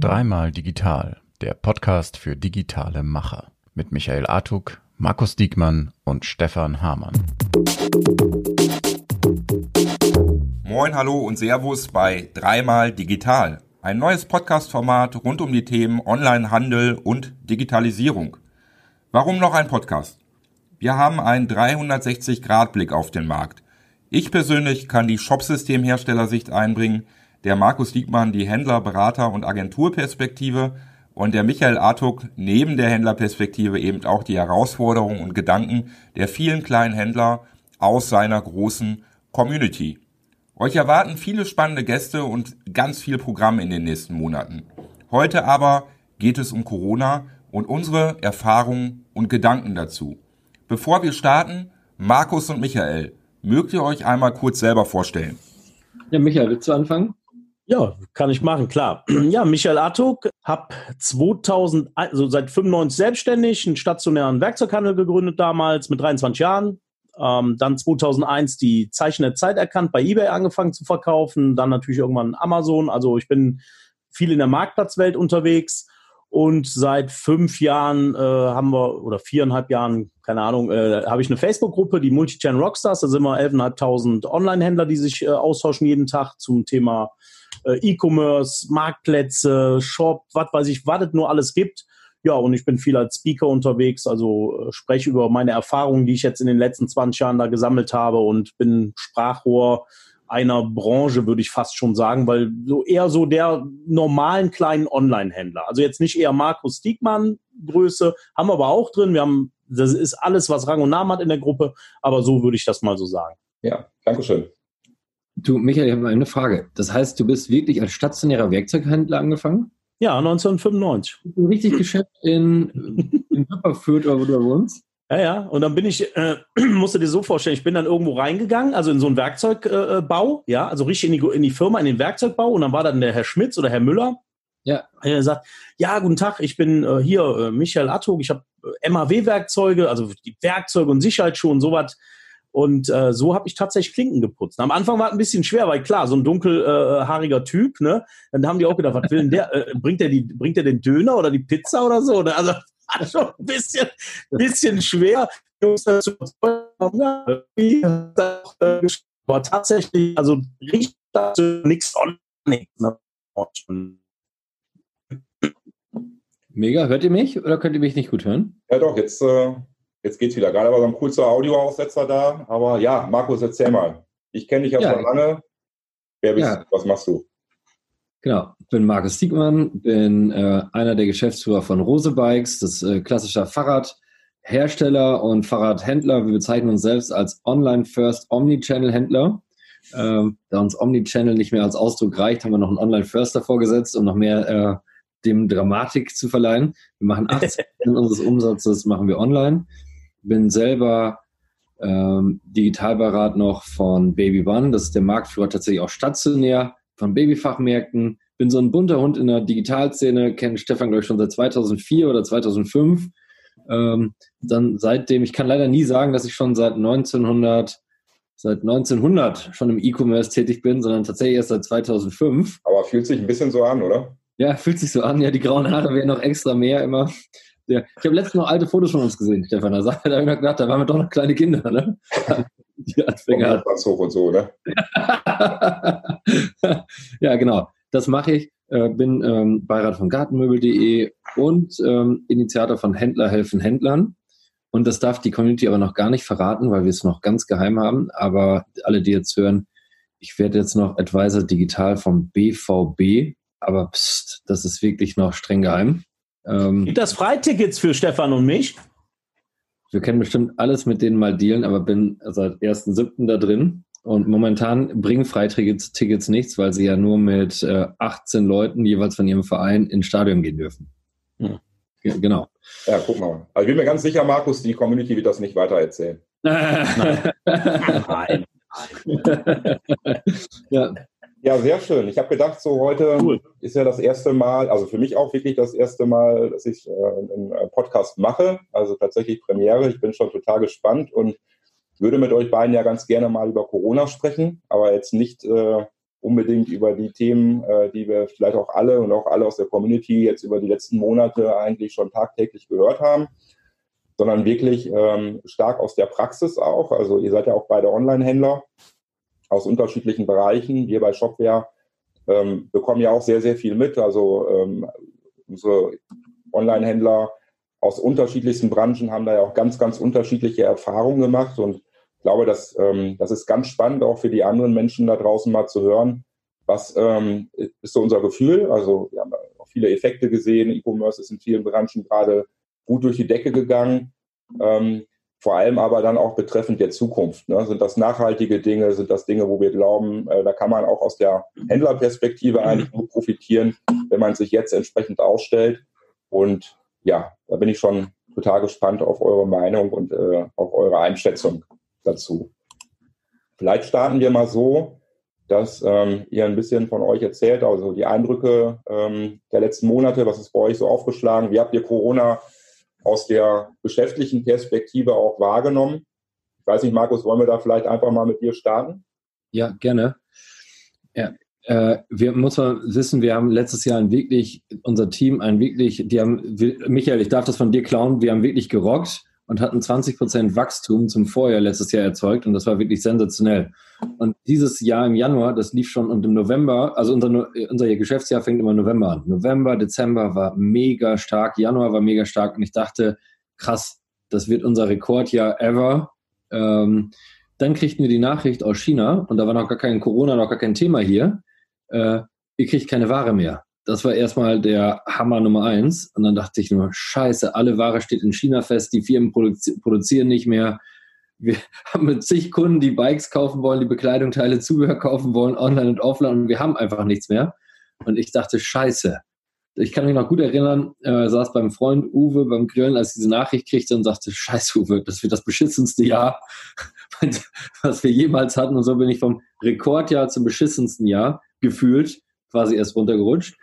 Dreimal digital, der Podcast für digitale Macher mit Michael Artuk, Markus Diekmann und Stefan Hamann. Moin, hallo und Servus bei Dreimal digital. Ein neues Podcast-Format rund um die Themen Onlinehandel und Digitalisierung. Warum noch ein Podcast? Wir haben einen 360-Grad-Blick auf den Markt. Ich persönlich kann die Shopsystemherstellersicht einbringen, der Markus Diekmann die Händler-, Berater- und Agenturperspektive und der Michael Artuk neben der Händlerperspektive eben auch die Herausforderungen und Gedanken der vielen kleinen Händler aus seiner großen Community. Euch erwarten viele spannende Gäste und ganz viel Programm in den nächsten Monaten. Heute aber geht es um Corona und unsere Erfahrungen und Gedanken dazu. Bevor wir starten, Markus und Michael, mögt ihr euch einmal kurz selber vorstellen? Ja, Michael, willst du anfangen? Ja, kann ich machen, klar. Ja, Michael Artuk, habe 2000, also seit 95 selbstständig, einen stationären Werkzeughandel gegründet damals mit 23 Jahren. Ähm, dann 2001 die Zeichen der Zeit erkannt, bei eBay angefangen zu verkaufen, dann natürlich irgendwann Amazon. Also ich bin viel in der Marktplatzwelt unterwegs und seit fünf Jahren äh, haben wir, oder viereinhalb Jahren, keine Ahnung, äh, habe ich eine Facebook-Gruppe, die Multichannel Rockstars. Da sind wir 11.500 Online-Händler, die sich äh, austauschen jeden Tag zum Thema äh, E-Commerce, Marktplätze, Shop, was weiß ich, was es nur alles gibt. Ja, und ich bin viel als Speaker unterwegs, also äh, spreche über meine Erfahrungen, die ich jetzt in den letzten 20 Jahren da gesammelt habe und bin Sprachrohr einer Branche, würde ich fast schon sagen, weil so eher so der normalen kleinen Online-Händler. Also jetzt nicht eher Markus Diekmann Größe, haben wir aber auch drin. Wir haben, das ist alles, was Rang und Namen hat in der Gruppe, aber so würde ich das mal so sagen. Ja, Dankeschön. Du, Michael, ich habe mal eine Frage. Das heißt, du bist wirklich als stationärer Werkzeughändler angefangen? Ja, 1995. Ein richtig Geschäft in, in Wipperfürth oder wo du wohnst? Ja, ja. Und dann bin ich, äh, musst du dir so vorstellen, ich bin dann irgendwo reingegangen, also in so einen Werkzeugbau, äh, ja, also richtig in die, in die Firma, in den Werkzeugbau. Und dann war dann der Herr Schmitz oder Herr Müller. Ja. Er sagt, ja, guten Tag, ich bin äh, hier äh, Michael Attog, ich habe äh, MAW-Werkzeuge, also die Werkzeuge und Sicherheitsschuhe und sowas. Und äh, so habe ich tatsächlich Klinken geputzt. Am Anfang war es ein bisschen schwer, weil klar, so ein dunkelhaariger äh, Typ, ne? Dann haben die auch gedacht, was will denn der? Äh, bringt der die, bringt der den Döner oder die Pizza oder so? Ne? Also war schon ein bisschen, bisschen schwer, Jungs dazu aber tatsächlich, also riecht dazu nichts ne? Mega, hört ihr mich oder könnt ihr mich nicht gut hören? Ja doch, jetzt, äh, jetzt geht's wieder. Gerade war so ein kurzer Audioaussetzer da, aber ja, Markus, erzähl mal. Ich kenne dich ja, ja schon lange. Wer bist ja. du? Was machst du? Genau, bin Markus Diekmann, bin äh, einer der Geschäftsführer von Rose Bikes, das äh, klassischer Fahrradhersteller und Fahrradhändler. Wir bezeichnen uns selbst als Online-First Omnichannel-Händler. Ähm, da uns Omnichannel nicht mehr als Ausdruck reicht, haben wir noch einen Online-First davor gesetzt, um noch mehr äh, dem Dramatik zu verleihen. Wir machen 80% unseres Umsatzes machen wir online. Bin selber ähm, Digitalberat noch von Baby One. Das ist der Marktführer tatsächlich auch stationär von Babyfachmärkten. Bin so ein bunter Hund in der Digitalszene, kenne Stefan, glaube ich, schon seit 2004 oder 2005. Ähm, dann seitdem, ich kann leider nie sagen, dass ich schon seit 1900, seit 1900 schon im E-Commerce tätig bin, sondern tatsächlich erst seit 2005. Aber fühlt sich ein bisschen so an, oder? Ja, fühlt sich so an. Ja, die grauen Haare werden noch extra mehr immer. Ja, ich habe letztens noch alte Fotos von uns gesehen, Stefan. Da, da habe ich noch gedacht, da waren wir doch noch kleine Kinder, ne? Die Anfänger. hoch und so, ne? ja, genau. Das mache ich. Äh, bin ähm, Beirat von Gartenmöbel.de und ähm, Initiator von Händler helfen Händlern. Und das darf die Community aber noch gar nicht verraten, weil wir es noch ganz geheim haben. Aber alle, die jetzt hören, ich werde jetzt noch Advisor digital vom BVB. Aber pst, das ist wirklich noch streng geheim. Ähm, Gibt das Freitickets für Stefan und mich? Wir können bestimmt alles mit denen mal dealen, aber bin seit 1.7. da drin. Und momentan bringen Freitickets Tickets nichts, weil sie ja nur mit äh, 18 Leuten jeweils von ihrem Verein ins Stadion gehen dürfen. Hm. Ja, genau. Ja, guck mal. Also ich bin mir ganz sicher, Markus, die Community wird das nicht weiter erzählen. Nein. Nein. ja. Ja, sehr schön. Ich habe gedacht, so heute cool. ist ja das erste Mal, also für mich auch wirklich das erste Mal, dass ich äh, einen Podcast mache. Also tatsächlich Premiere. Ich bin schon total gespannt und würde mit euch beiden ja ganz gerne mal über Corona sprechen, aber jetzt nicht äh, unbedingt über die Themen, äh, die wir vielleicht auch alle und auch alle aus der Community jetzt über die letzten Monate eigentlich schon tagtäglich gehört haben, sondern wirklich ähm, stark aus der Praxis auch. Also ihr seid ja auch beide Online-Händler aus unterschiedlichen Bereichen. Wir bei Shopware ähm, bekommen ja auch sehr, sehr viel mit. Also ähm, unsere Online-Händler aus unterschiedlichsten Branchen haben da ja auch ganz, ganz unterschiedliche Erfahrungen gemacht und glaube, dass, ähm, das ist ganz spannend auch für die anderen Menschen da draußen mal zu hören, was ähm, ist so unser Gefühl. Also wir haben auch viele Effekte gesehen. E-Commerce ist in vielen Branchen gerade gut durch die Decke gegangen. Ähm, vor allem aber dann auch betreffend der Zukunft. Ne? Sind das nachhaltige Dinge? Sind das Dinge, wo wir glauben, äh, da kann man auch aus der Händlerperspektive eigentlich nur profitieren, wenn man sich jetzt entsprechend ausstellt. Und ja, da bin ich schon total gespannt auf eure Meinung und äh, auf eure Einschätzung dazu. Vielleicht starten wir mal so, dass ähm, ihr ein bisschen von euch erzählt, also die Eindrücke ähm, der letzten Monate, was ist bei euch so aufgeschlagen, wie habt ihr Corona aus der geschäftlichen Perspektive auch wahrgenommen? Ich weiß nicht, Markus, wollen wir da vielleicht einfach mal mit dir starten? Ja, gerne. Ja, äh, wir muss man wissen, wir haben letztes Jahr ein wirklich, unser Team ein wirklich, die haben, Michael, ich darf das von dir klauen, wir haben wirklich gerockt und hatten 20 Prozent Wachstum zum Vorjahr letztes Jahr erzeugt und das war wirklich sensationell. Und dieses Jahr im Januar, das lief schon und im November, also unser, unser Geschäftsjahr fängt immer November an. November, Dezember war mega stark, Januar war mega stark und ich dachte, krass, das wird unser Rekordjahr ever. Ähm, dann kriegten wir die Nachricht aus China und da war noch gar kein Corona, noch gar kein Thema hier. Äh, ihr kriegt keine Ware mehr das war erstmal der Hammer Nummer eins. Und dann dachte ich nur, scheiße, alle Ware steht in China fest, die Firmen produzi produzieren nicht mehr. Wir haben mit zig Kunden, die Bikes kaufen wollen, die Bekleidung, Teile, Zubehör kaufen wollen, online und offline, und wir haben einfach nichts mehr. Und ich dachte, scheiße. Ich kann mich noch gut erinnern, äh, saß beim Freund Uwe beim Grillen, als ich diese Nachricht kriegte und sagte, scheiße Uwe, das wird das beschissenste Jahr, was wir jemals hatten. Und so bin ich vom Rekordjahr zum beschissensten Jahr gefühlt quasi erst runtergerutscht.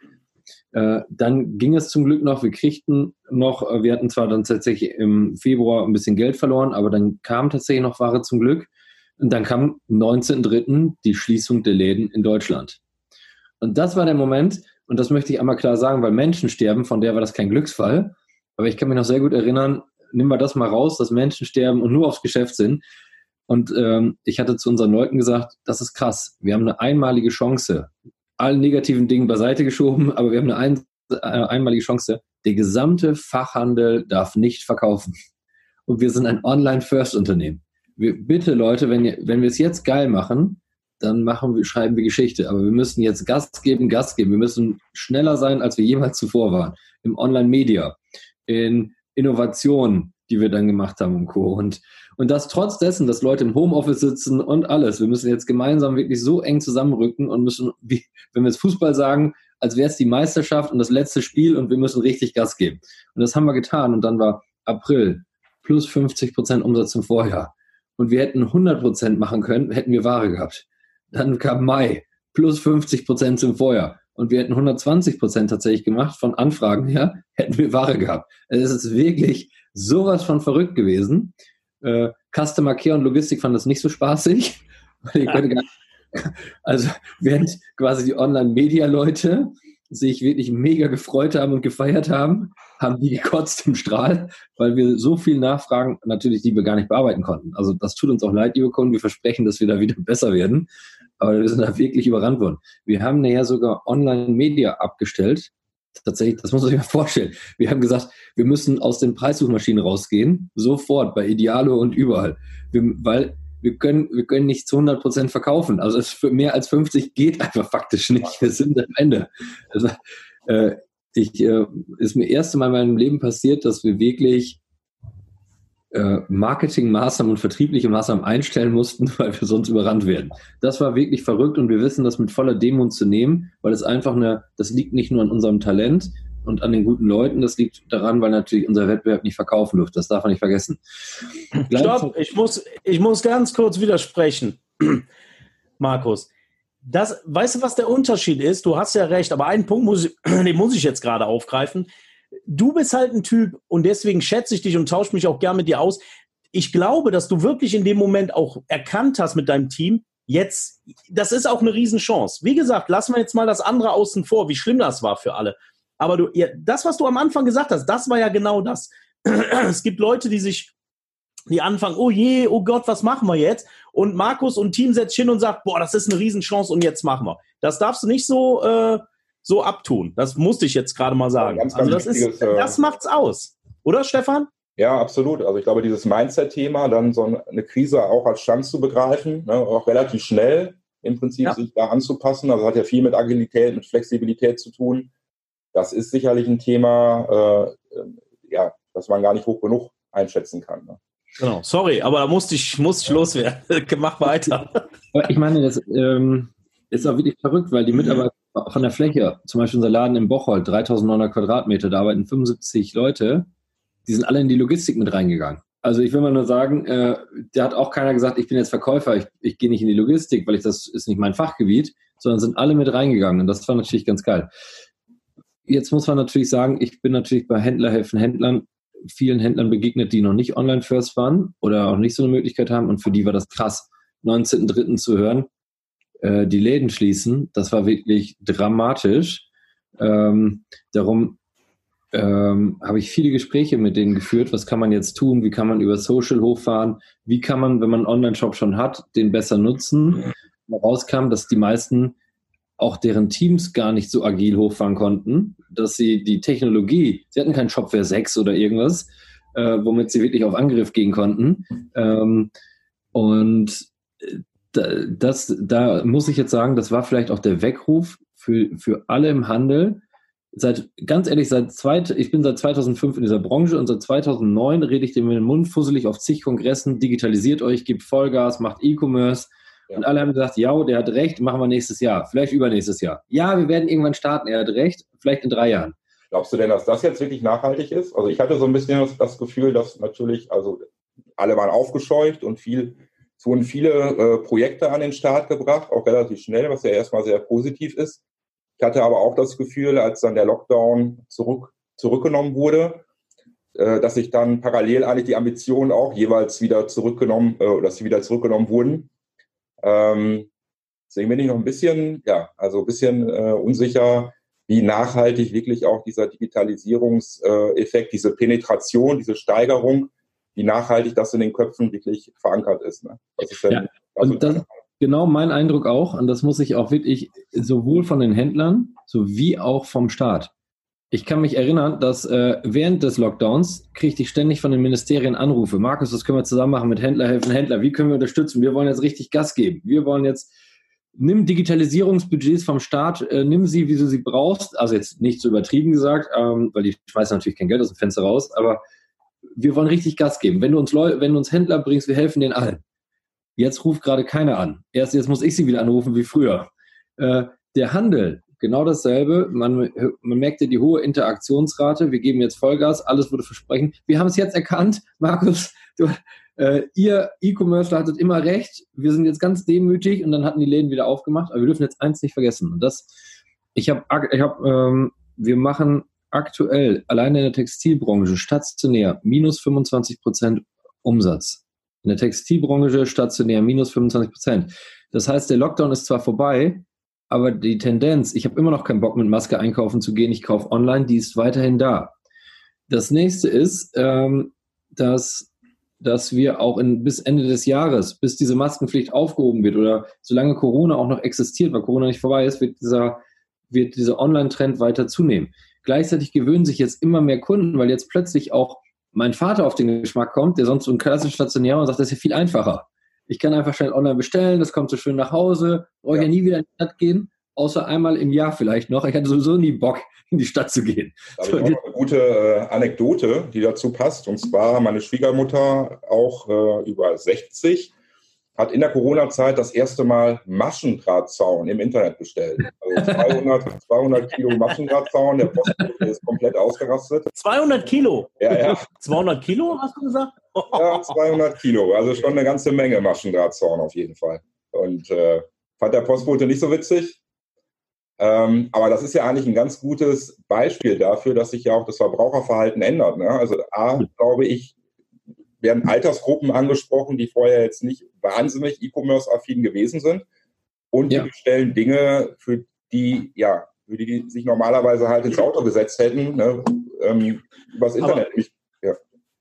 Äh, dann ging es zum Glück noch, wir kriegten noch, äh, wir hatten zwar dann tatsächlich im Februar ein bisschen Geld verloren, aber dann kam tatsächlich noch Ware zum Glück. Und dann kam 19.3. die Schließung der Läden in Deutschland. Und das war der Moment, und das möchte ich einmal klar sagen, weil Menschen sterben, von der war das kein Glücksfall. Aber ich kann mich noch sehr gut erinnern, nimm mal das mal raus, dass Menschen sterben und nur aufs Geschäft sind. Und ähm, ich hatte zu unseren Leuten gesagt, das ist krass. Wir haben eine einmalige Chance allen negativen Dingen beiseite geschoben, aber wir haben eine ein, äh, einmalige Chance. Der gesamte Fachhandel darf nicht verkaufen. Und wir sind ein Online-First-Unternehmen. bitte Leute, wenn, wenn wir es jetzt geil machen, dann machen wir, schreiben wir Geschichte. Aber wir müssen jetzt Gas geben, Gas geben. Wir müssen schneller sein, als wir jemals zuvor waren. Im Online-Media, in Innovation, die wir dann gemacht haben und Co. Und, und das trotz dessen, dass Leute im Homeoffice sitzen und alles. Wir müssen jetzt gemeinsam wirklich so eng zusammenrücken und müssen, wie, wenn wir jetzt Fußball sagen, als wäre es die Meisterschaft und das letzte Spiel und wir müssen richtig Gas geben. Und das haben wir getan. Und dann war April plus 50 Prozent Umsatz zum Vorjahr. Und wir hätten 100 Prozent machen können, hätten wir Ware gehabt. Dann kam Mai plus 50 Prozent zum Vorjahr. Und wir hätten 120 Prozent tatsächlich gemacht von Anfragen her, hätten wir Ware gehabt. Es ist wirklich sowas von verrückt gewesen. Äh, Customer Care und Logistik fanden das nicht so spaßig. also während quasi die Online-Media-Leute sich wirklich mega gefreut haben und gefeiert haben, haben die gekotzt im Strahl, weil wir so viel Nachfragen, natürlich, die wir gar nicht bearbeiten konnten. Also das tut uns auch leid, liebe Kunden. Wir versprechen, dass wir da wieder besser werden. Aber wir sind da wirklich überrannt worden. Wir haben nachher sogar Online-Media abgestellt, tatsächlich, das muss man sich mal vorstellen. Wir haben gesagt, wir müssen aus den Preissuchmaschinen rausgehen, sofort bei Idealo und überall, wir, weil wir können, wir können nicht zu 100 Prozent verkaufen. Also für mehr als 50 geht einfach faktisch nicht. Wir sind am Ende. Also, äh, ich, äh, ist mir erste Mal in meinem Leben passiert, dass wir wirklich Marketingmaßnahmen und vertriebliche Maßnahmen einstellen mussten, weil wir sonst überrannt werden. Das war wirklich verrückt und wir wissen das mit voller Demut zu nehmen, weil es einfach eine, das liegt nicht nur an unserem Talent und an den guten Leuten, das liegt daran, weil natürlich unser Wettbewerb nicht verkaufen durfte. Das darf man nicht vergessen. Stopp, ich muss, ich muss ganz kurz widersprechen, Markus. Das, weißt du, was der Unterschied ist? Du hast ja recht, aber einen Punkt muss, den muss ich jetzt gerade aufgreifen du bist halt ein Typ und deswegen schätze ich dich und tausche mich auch gern mit dir aus. Ich glaube, dass du wirklich in dem Moment auch erkannt hast mit deinem Team, jetzt, das ist auch eine Riesenchance. Wie gesagt, lassen wir jetzt mal das andere außen vor, wie schlimm das war für alle. Aber du, ja, das, was du am Anfang gesagt hast, das war ja genau das. es gibt Leute, die sich, die anfangen, oh je, oh Gott, was machen wir jetzt? Und Markus und Team setzt hin und sagt, boah, das ist eine Riesenchance und jetzt machen wir. Das darfst du nicht so, äh, so abtun. Das musste ich jetzt gerade mal sagen. Ganz, ganz also das ist, äh, das macht's aus. Oder, Stefan? Ja, absolut. Also ich glaube, dieses Mindset-Thema, dann so eine Krise auch als Chance zu begreifen, ne, auch relativ schnell im Prinzip ja. sich da anzupassen. Also hat ja viel mit Agilität, mit Flexibilität zu tun. Das ist sicherlich ein Thema, äh, ja, das man gar nicht hoch genug einschätzen kann. Ne? Genau, sorry, aber da musste ich, musste ich loswerden. Mach weiter. ich meine, das ähm, ist auch wirklich verrückt, weil die Mitarbeiter von der Fläche, zum Beispiel unser Laden in Bocholt, 3900 Quadratmeter, da arbeiten 75 Leute, die sind alle in die Logistik mit reingegangen. Also ich will mal nur sagen, äh, da hat auch keiner gesagt, ich bin jetzt Verkäufer, ich, ich gehe nicht in die Logistik, weil ich das ist nicht mein Fachgebiet, sondern sind alle mit reingegangen und das war natürlich ganz geil. Jetzt muss man natürlich sagen, ich bin natürlich bei Händler helfen Händlern vielen Händlern begegnet, die noch nicht online first waren oder auch nicht so eine Möglichkeit haben und für die war das krass, 19.3. zu hören, äh, die Läden schließen. Das war wirklich dramatisch. Ähm, darum ähm, habe ich viele Gespräche mit denen geführt. Was kann man jetzt tun? Wie kann man über Social hochfahren? Wie kann man, wenn man einen Online-Shop schon hat, den besser nutzen? Rauskam, dass die meisten auch deren Teams gar nicht so agil hochfahren konnten, dass sie die Technologie, sie hatten keinen Shopware 6 oder irgendwas, äh, womit sie wirklich auf Angriff gehen konnten. Ähm, und äh, das, da muss ich jetzt sagen, das war vielleicht auch der Weckruf für, für alle im Handel. Seit, ganz ehrlich, seit zweit, ich bin seit 2005 in dieser Branche und seit 2009 rede ich dem mit dem Mund fusselig auf zig Kongressen, digitalisiert euch, gebt Vollgas, macht E-Commerce. Ja. Und alle haben gesagt, ja, der hat recht, machen wir nächstes Jahr, vielleicht übernächstes Jahr. Ja, wir werden irgendwann starten, er hat recht, vielleicht in drei Jahren. Glaubst du denn, dass das jetzt wirklich nachhaltig ist? Also ich hatte so ein bisschen das Gefühl, dass natürlich, also alle waren aufgescheucht und viel es wurden viele äh, Projekte an den Start gebracht, auch relativ schnell, was ja erstmal sehr positiv ist. Ich hatte aber auch das Gefühl, als dann der Lockdown zurück, zurückgenommen wurde, äh, dass sich dann parallel eigentlich die Ambitionen auch jeweils wieder zurückgenommen, äh, dass sie wieder zurückgenommen wurden. Ähm, deswegen bin ich noch ein bisschen, ja, also ein bisschen äh, unsicher, wie nachhaltig wirklich auch dieser Digitalisierungseffekt, diese Penetration, diese Steigerung wie nachhaltig das in den Köpfen wirklich verankert ist. Ne? ist ja, und das, genau mein Eindruck auch, und das muss ich auch wirklich sowohl von den Händlern sowie auch vom Staat. Ich kann mich erinnern, dass äh, während des Lockdowns kriegte ich ständig von den Ministerien Anrufe. Markus, was können wir zusammen machen mit Händler helfen Händler? Wie können wir unterstützen? Wir wollen jetzt richtig Gas geben. Wir wollen jetzt, nimm Digitalisierungsbudgets vom Staat, äh, nimm sie, wie du sie brauchst. Also jetzt nicht so übertrieben gesagt, ähm, weil die schmeißen natürlich kein Geld aus dem Fenster raus, aber wir wollen richtig Gas geben. Wenn du uns, Leu wenn du uns Händler bringst, wir helfen denen allen. Jetzt ruft gerade keiner an. Erst jetzt muss ich sie wieder anrufen wie früher. Äh, der Handel, genau dasselbe. Man, man merkte die hohe Interaktionsrate. Wir geben jetzt Vollgas. Alles wurde versprechen. Wir haben es jetzt erkannt. Markus, du, äh, ihr E-Commerce hattet immer recht. Wir sind jetzt ganz demütig und dann hatten die Läden wieder aufgemacht. Aber wir dürfen jetzt eins nicht vergessen. Und das, ich habe, ich hab, ähm, wir machen aktuell alleine in der Textilbranche stationär minus 25 Prozent Umsatz. In der Textilbranche stationär minus 25 Prozent. Das heißt, der Lockdown ist zwar vorbei, aber die Tendenz, ich habe immer noch keinen Bock mit Maske einkaufen zu gehen, ich kaufe online, die ist weiterhin da. Das nächste ist, ähm, dass, dass wir auch in, bis Ende des Jahres, bis diese Maskenpflicht aufgehoben wird oder solange Corona auch noch existiert, weil Corona nicht vorbei ist, wird dieser, wird dieser Online-Trend weiter zunehmen. Gleichzeitig gewöhnen sich jetzt immer mehr Kunden, weil jetzt plötzlich auch mein Vater auf den Geschmack kommt, der sonst so ein klassisch stationär und sagt, das ist ja viel einfacher. Ich kann einfach schnell online bestellen, das kommt so schön nach Hause, brauche ja. ja nie wieder in die Stadt gehen, außer einmal im Jahr vielleicht noch. Ich hatte sowieso nie Bock, in die Stadt zu gehen. Da habe ich noch eine gute äh, Anekdote, die dazu passt. Und zwar meine Schwiegermutter, auch äh, über 60, hat in der Corona-Zeit das erste Mal Maschendrahtzaun im Internet bestellt. Also 200, 200 Kilo Maschendrahtzaun, der Postbote ist komplett ausgerastet. 200 Kilo? Ja, ja. 200 Kilo, hast du gesagt? Ja, 200 Kilo, also schon eine ganze Menge Maschendrahtzaun auf jeden Fall. Und äh, fand der Postbote nicht so witzig. Ähm, aber das ist ja eigentlich ein ganz gutes Beispiel dafür, dass sich ja auch das Verbraucherverhalten ändert. Ne? Also A, glaube ich, werden Altersgruppen angesprochen, die vorher jetzt nicht wahnsinnig E-Commerce-affin gewesen sind. Und ja. die bestellen Dinge, für die, ja, für die sich normalerweise halt ins Auto gesetzt hätten, ne, ähm, übers Internet. Aber, ja.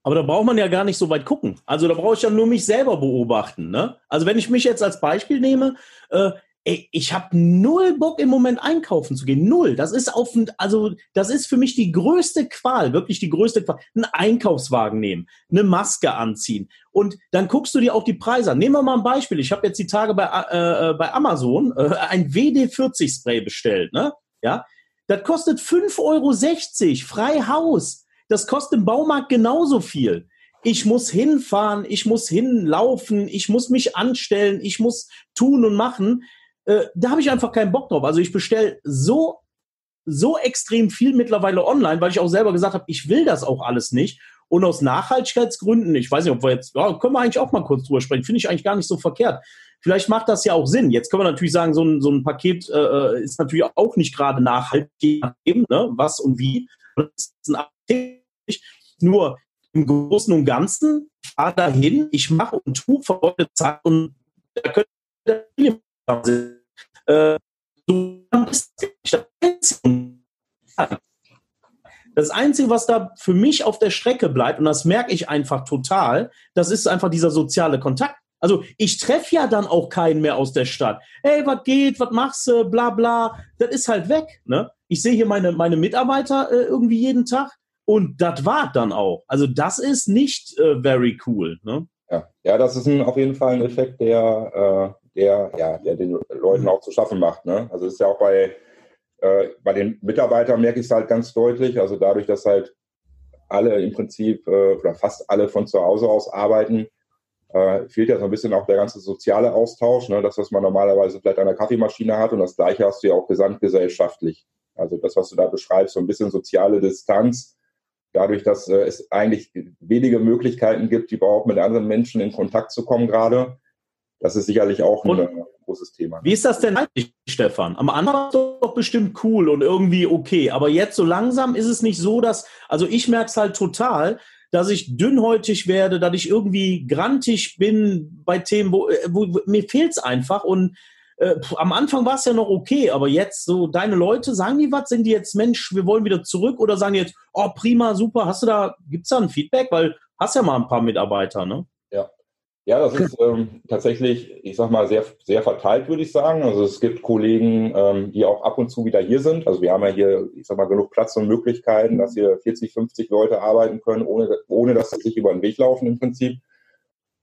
aber da braucht man ja gar nicht so weit gucken. Also da brauche ich ja nur mich selber beobachten. Ne? Also wenn ich mich jetzt als Beispiel nehme, äh, ey, ich habe null Bock im Moment einkaufen zu gehen. Null. Das ist auf, also das ist für mich die größte Qual, wirklich die größte Qual. Einen Einkaufswagen nehmen, eine Maske anziehen und dann guckst du dir auch die Preise an. Nehmen wir mal ein Beispiel. Ich habe jetzt die Tage bei, äh, äh bei Amazon äh, ein WD-40 Spray bestellt. Ne? Ja, das kostet 5,60 Euro, frei Haus. Das kostet im Baumarkt genauso viel. Ich muss hinfahren, ich muss hinlaufen, ich muss mich anstellen, ich muss tun und machen. Äh, da habe ich einfach keinen Bock drauf. Also ich bestelle so so extrem viel mittlerweile online, weil ich auch selber gesagt habe, ich will das auch alles nicht. Und aus Nachhaltigkeitsgründen, ich weiß nicht, ob wir jetzt, ja, können wir eigentlich auch mal kurz drüber sprechen, finde ich eigentlich gar nicht so verkehrt. Vielleicht macht das ja auch Sinn. Jetzt können wir natürlich sagen, so ein, so ein Paket äh, äh ist natürlich auch nicht gerade nachhaltig, ne? was und wie. Nur im Großen und Ganzen, fahr dahin, ich mache und tue verrückte Zeit und da könnte äh, das Einzige, was da für mich auf der Strecke bleibt, und das merke ich einfach total, das ist einfach dieser soziale Kontakt. Also ich treffe ja dann auch keinen mehr aus der Stadt. Hey, was geht, was machst du, bla bla. Das ist halt weg. Ne? Ich sehe hier meine, meine Mitarbeiter äh, irgendwie jeden Tag und das war dann auch. Also das ist nicht äh, very cool. Ne? Ja. ja, das ist ein, auf jeden Fall ein Effekt, der, äh, der, ja, der den Leuten auch zu schaffen macht. Ne? Also es ist ja auch bei, äh, bei den Mitarbeitern merke ich es halt ganz deutlich. Also dadurch, dass halt alle im Prinzip äh, oder fast alle von zu Hause aus arbeiten, äh, fehlt ja so ein bisschen auch der ganze soziale Austausch, ne? das, was man normalerweise vielleicht an der Kaffeemaschine hat und das gleiche hast du ja auch gesamtgesellschaftlich. Also das, was du da beschreibst, so ein bisschen soziale Distanz, dadurch, dass äh, es eigentlich wenige Möglichkeiten gibt, überhaupt mit anderen Menschen in Kontakt zu kommen gerade. Das ist sicherlich auch ein und großes Thema. Wie ist das denn eigentlich, Stefan? Am Anfang war es doch bestimmt cool und irgendwie okay, aber jetzt so langsam ist es nicht so, dass, also ich merke es halt total, dass ich dünnhäutig werde, dass ich irgendwie grantig bin bei Themen, wo, äh, wo mir fehlt es einfach und äh, am Anfang war es ja noch okay, aber jetzt so deine Leute, sagen die was? Sind die jetzt, Mensch, wir wollen wieder zurück oder sagen die jetzt, oh prima, super, hast du da, gibt es da ein Feedback? Weil hast ja mal ein paar Mitarbeiter, ne? Ja. Das ist ähm, tatsächlich, ich sag mal, sehr, sehr verteilt, würde ich sagen. Also es gibt Kollegen, ähm, die auch ab und zu wieder hier sind. Also wir haben ja hier, ich sag mal, genug Platz und Möglichkeiten, dass hier 40, 50 Leute arbeiten können, ohne, ohne dass sie sich über den Weg laufen im Prinzip.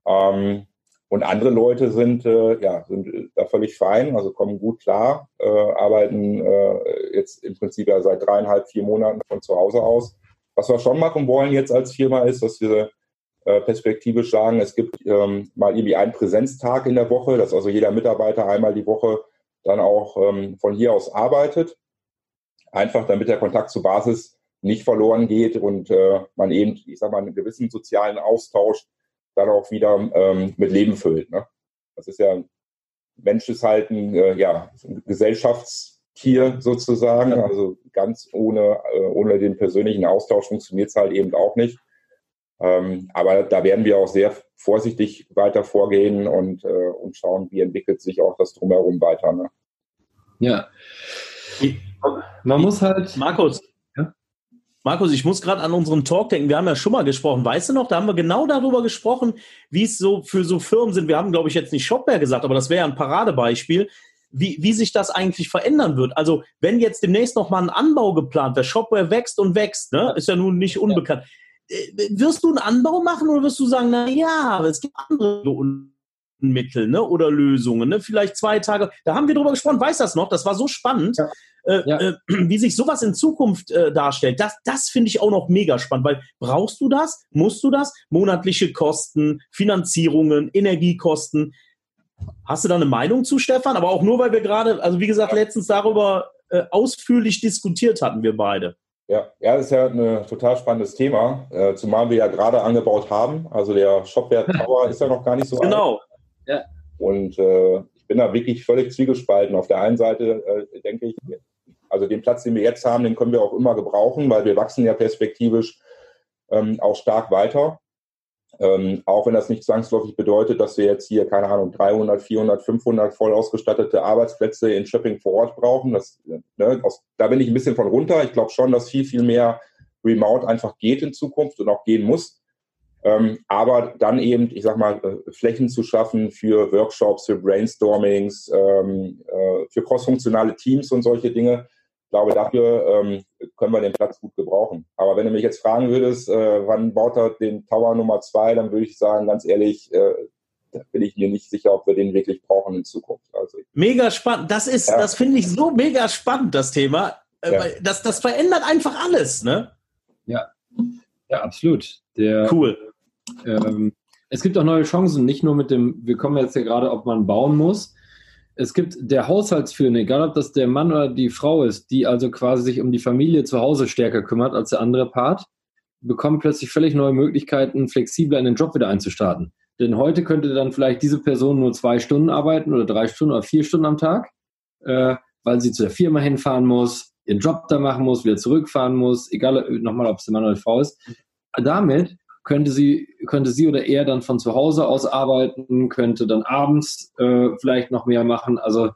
Ähm, und andere Leute sind, äh, ja, sind da völlig fein, also kommen gut klar, äh, arbeiten äh, jetzt im Prinzip ja seit dreieinhalb, vier Monaten von zu Hause aus. Was wir schon machen wollen jetzt als Firma ist, dass wir äh, perspektivisch sagen, es gibt ähm, mal irgendwie einen Präsenztag in der Woche, dass also jeder Mitarbeiter einmal die Woche dann auch ähm, von hier aus arbeitet. Einfach damit der Kontakt zur Basis nicht verloren geht und äh, man eben, ich sag mal, einen gewissen sozialen Austausch dann auch wieder ähm, mit Leben füllt. Ne? Das ist ja, Mensch ist halt ein, äh, ja, ein Gesellschaftstier sozusagen. Also ganz ohne, äh, ohne den persönlichen Austausch funktioniert es halt eben auch nicht. Ähm, aber da werden wir auch sehr vorsichtig weiter vorgehen und, äh, und schauen, wie entwickelt sich auch das drumherum weiter. Ne? Ja. Man muss halt. Markus, Markus, ich muss gerade an unseren Talk denken. Wir haben ja schon mal gesprochen. Weißt du noch, da haben wir genau darüber gesprochen, wie es so für so Firmen sind. Wir haben, glaube ich, jetzt nicht Shopware gesagt, aber das wäre ja ein Paradebeispiel, wie, wie sich das eigentlich verändern wird. Also, wenn jetzt demnächst noch mal ein Anbau geplant wird, Shopware wächst und wächst, ne? ist ja nun nicht unbekannt. Ja. Äh, wirst du einen Anbau machen oder wirst du sagen, na ja, es gibt andere Mittel ne? oder Lösungen, ne? vielleicht zwei Tage. Da haben wir drüber gesprochen, weiß das noch, das war so spannend. Ja. Äh, ja. äh, wie sich sowas in Zukunft äh, darstellt, das, das finde ich auch noch mega spannend, weil brauchst du das? Musst du das? Monatliche Kosten, Finanzierungen, Energiekosten. Hast du da eine Meinung zu, Stefan? Aber auch nur, weil wir gerade, also wie gesagt, letztens darüber äh, ausführlich diskutiert hatten, wir beide. Ja, ja, das ist ja ein total spannendes Thema, äh, zumal wir ja gerade angebaut haben. Also der Shopware Tower ist ja noch gar nicht so Genau. Alt. Ja. Und äh, ich bin da wirklich völlig zwiegespalten. Auf der einen Seite äh, denke ich, also den Platz, den wir jetzt haben, den können wir auch immer gebrauchen, weil wir wachsen ja perspektivisch ähm, auch stark weiter. Ähm, auch wenn das nicht zwangsläufig bedeutet, dass wir jetzt hier, keine Ahnung, 300, 400, 500 voll ausgestattete Arbeitsplätze in Shopping vor Ort brauchen. Das, ne, aus, da bin ich ein bisschen von runter. Ich glaube schon, dass viel, viel mehr Remote einfach geht in Zukunft und auch gehen muss. Ähm, aber dann eben, ich sag mal, äh, Flächen zu schaffen für Workshops, für Brainstormings, ähm, äh, für crossfunktionale Teams und solche Dinge. Ich glaube, dafür ähm, können wir den Platz gut gebrauchen. Aber wenn du mich jetzt fragen würdest, äh, wann baut er den Tower Nummer zwei, dann würde ich sagen, ganz ehrlich, äh, da bin ich mir nicht sicher, ob wir den wirklich brauchen in Zukunft. Also, mega spannend. Das ist, ja. das finde ich so mega spannend, das Thema. Äh, ja. das, das verändert einfach alles, ne? Ja, ja, absolut. Der, cool. Ähm, es gibt auch neue Chancen, nicht nur mit dem, wir kommen jetzt ja gerade, ob man bauen muss. Es gibt der Haushaltsführende, egal ob das der Mann oder die Frau ist, die also quasi sich um die Familie zu Hause stärker kümmert als der andere Part, bekommt plötzlich völlig neue Möglichkeiten, flexibler in den Job wieder einzustarten. Denn heute könnte dann vielleicht diese Person nur zwei Stunden arbeiten oder drei Stunden oder vier Stunden am Tag, äh, weil sie zu der Firma hinfahren muss, ihren Job da machen muss, wieder zurückfahren muss, egal nochmal, ob es der Mann oder die Frau ist. Damit könnte sie, könnte sie oder er dann von zu Hause aus arbeiten, könnte dann abends äh, vielleicht noch mehr machen. Also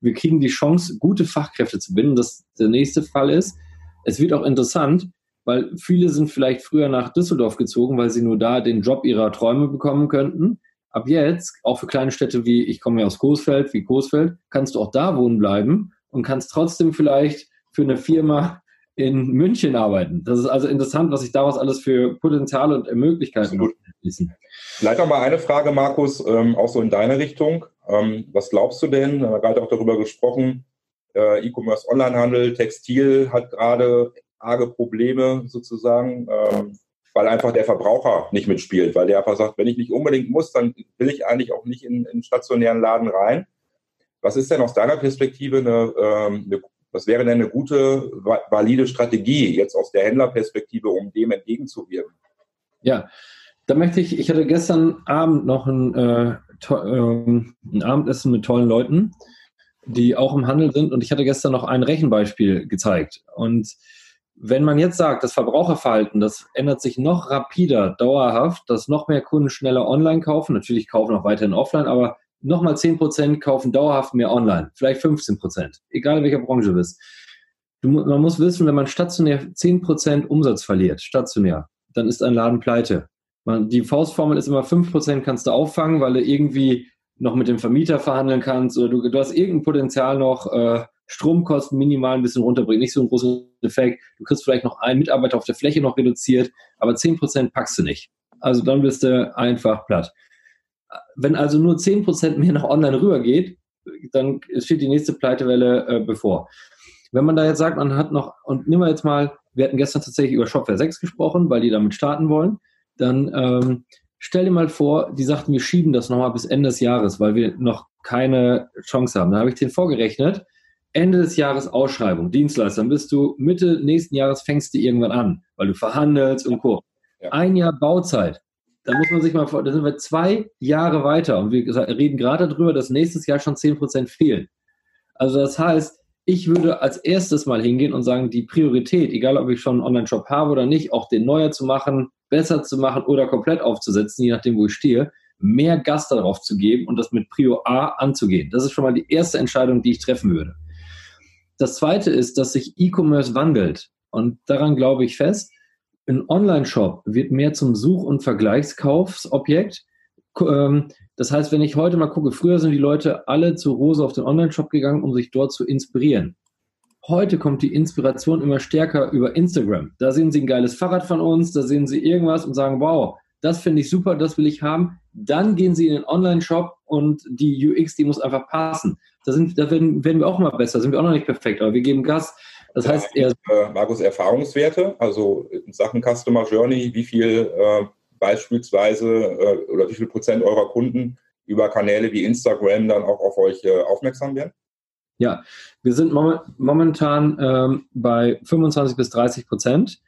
wir kriegen die Chance, gute Fachkräfte zu binden. Das der nächste Fall ist. Es wird auch interessant, weil viele sind vielleicht früher nach Düsseldorf gezogen, weil sie nur da den Job ihrer Träume bekommen könnten. Ab jetzt, auch für kleine Städte wie, ich komme ja aus Coesfeld, wie Coesfeld, kannst du auch da wohnen bleiben und kannst trotzdem vielleicht für eine Firma in München arbeiten. Das ist also interessant, was sich daraus alles für Potenziale und Möglichkeiten schließen. Vielleicht noch mal eine Frage, Markus, ähm, auch so in deine Richtung. Ähm, was glaubst du denn? Wir haben gerade auch darüber gesprochen. Äh, E-Commerce, Onlinehandel, Textil hat gerade arge Probleme sozusagen, ähm, weil einfach der Verbraucher nicht mitspielt, weil der einfach sagt, wenn ich nicht unbedingt muss, dann will ich eigentlich auch nicht in, in stationären Laden rein. Was ist denn aus deiner Perspektive eine, ähm, eine was wäre denn eine gute, valide Strategie jetzt aus der Händlerperspektive, um dem entgegenzuwirken? Ja, da möchte ich, ich hatte gestern Abend noch ein, äh, to, äh, ein Abendessen mit tollen Leuten, die auch im Handel sind und ich hatte gestern noch ein Rechenbeispiel gezeigt. Und wenn man jetzt sagt, das Verbraucherverhalten, das ändert sich noch rapider, dauerhaft, dass noch mehr Kunden schneller online kaufen, natürlich kaufen auch weiterhin offline, aber nochmal 10% kaufen dauerhaft mehr online, vielleicht 15%, egal in welcher Branche du bist. Du, man muss wissen, wenn man stationär 10% Umsatz verliert, stationär, dann ist ein Laden pleite. Man, die Faustformel ist immer 5% kannst du auffangen, weil du irgendwie noch mit dem Vermieter verhandeln kannst oder du, du hast irgendein Potenzial noch, äh, Stromkosten minimal ein bisschen runterbringen, nicht so einen großen Effekt. Du kriegst vielleicht noch einen Mitarbeiter auf der Fläche noch reduziert, aber 10% packst du nicht. Also dann bist du einfach platt. Wenn also nur 10% mehr nach online rübergeht, dann steht die nächste Pleitewelle äh, bevor. Wenn man da jetzt sagt, man hat noch, und nehmen wir jetzt mal, wir hatten gestern tatsächlich über Shopware 6 gesprochen, weil die damit starten wollen, dann ähm, stell dir mal vor, die sagten, wir schieben das nochmal bis Ende des Jahres, weil wir noch keine Chance haben. Da habe ich den vorgerechnet. Ende des Jahres Ausschreibung, Dienstleister, dann bist du Mitte nächsten Jahres fängst du irgendwann an, weil du verhandelst und Co. Ja. Ein Jahr Bauzeit. Da muss man sich mal vor, da sind wir zwei Jahre weiter und wir reden gerade darüber, dass nächstes Jahr schon 10% fehlen. Also das heißt, ich würde als erstes mal hingehen und sagen, die Priorität, egal ob ich schon einen Online-Shop habe oder nicht, auch den neuer zu machen, besser zu machen oder komplett aufzusetzen, je nachdem, wo ich stehe, mehr Gas darauf zu geben und das mit Prio A anzugehen. Das ist schon mal die erste Entscheidung, die ich treffen würde. Das zweite ist, dass sich E-Commerce wandelt. Und daran glaube ich fest, ein Online-Shop wird mehr zum Such- und Vergleichskaufsobjekt. Ähm, das heißt, wenn ich heute mal gucke, früher sind die Leute alle zu Rose auf den Online-Shop gegangen, um sich dort zu inspirieren. Heute kommt die Inspiration immer stärker über Instagram. Da sehen sie ein geiles Fahrrad von uns, da sehen sie irgendwas und sagen, wow, das finde ich super, das will ich haben. Dann gehen sie in den Online-Shop und die UX, die muss einfach passen. Da, sind, da werden, werden wir auch immer besser, sind wir auch noch nicht perfekt, aber wir geben Gas. Das heißt, er. Äh, Markus, Erfahrungswerte, also in Sachen Customer Journey, wie viel äh, beispielsweise äh, oder wie viel Prozent eurer Kunden über Kanäle wie Instagram dann auch auf euch äh, aufmerksam werden? Ja, wir sind mom momentan ähm, bei 25 bis 30 Prozent.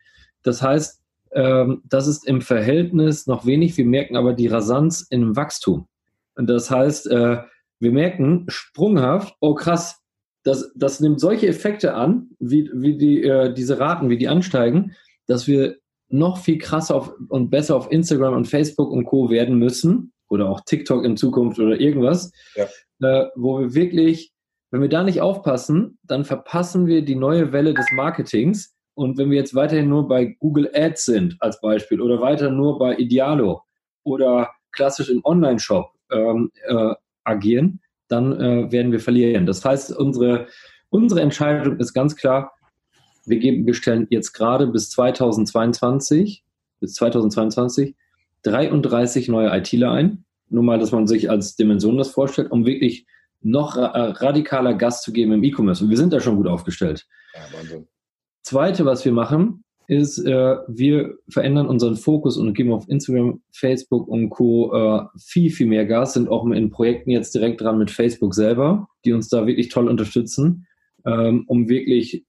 Das heißt, ähm, das ist im Verhältnis noch wenig. Wir merken aber die Rasanz im Wachstum. Und das heißt, äh, wir merken sprunghaft, oh krass, das, das nimmt solche Effekte an, wie, wie die, äh, diese Raten, wie die ansteigen, dass wir noch viel krasser auf, und besser auf Instagram und Facebook und Co. werden müssen oder auch TikTok in Zukunft oder irgendwas, ja. äh, wo wir wirklich, wenn wir da nicht aufpassen, dann verpassen wir die neue Welle des Marketings. Und wenn wir jetzt weiterhin nur bei Google Ads sind als Beispiel oder weiter nur bei Idealo oder klassisch im Online-Shop ähm, äh, agieren, dann äh, werden wir verlieren. Das heißt, unsere, unsere Entscheidung ist ganz klar, wir, geben, wir stellen jetzt gerade bis 2022, bis 2022 33 neue ITler ein. Nur mal, dass man sich als Dimension das vorstellt, um wirklich noch ra äh, radikaler Gas zu geben im E-Commerce. Und wir sind da schon gut aufgestellt. Ja, Wahnsinn. Zweite, was wir machen, ist, äh, wir verändern unseren Fokus und geben auf Instagram, Facebook und Co. Äh, viel, viel mehr Gas, sind auch in Projekten jetzt direkt dran mit Facebook selber, die uns da wirklich toll unterstützen, ähm, um wirklich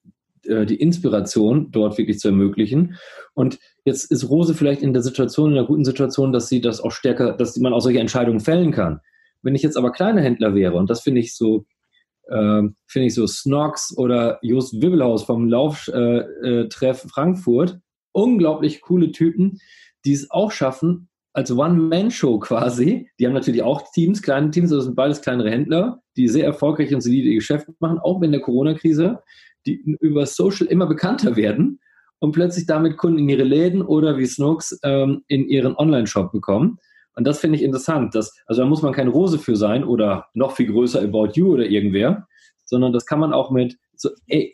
äh, die Inspiration dort wirklich zu ermöglichen. Und jetzt ist Rose vielleicht in der Situation, in einer guten Situation, dass sie das auch stärker, dass man auch solche Entscheidungen fällen kann. Wenn ich jetzt aber kleiner Händler wäre, und das finde ich so, äh, finde ich so Snox oder Just Wibbelhaus vom Lauftreff äh, äh, Frankfurt, unglaublich coole Typen, die es auch schaffen, als One-Man-Show quasi. Die haben natürlich auch Teams, kleine Teams, das sind beides kleinere Händler, die sehr erfolgreich und solide Geschäfte machen, auch in der Corona-Krise die über Social immer bekannter werden und plötzlich damit Kunden in ihre Läden oder wie Snooks ähm, in ihren Online-Shop bekommen. Und das finde ich interessant. Dass, also da muss man kein Rose für sein oder noch viel größer About You oder irgendwer, sondern das kann man auch mit so e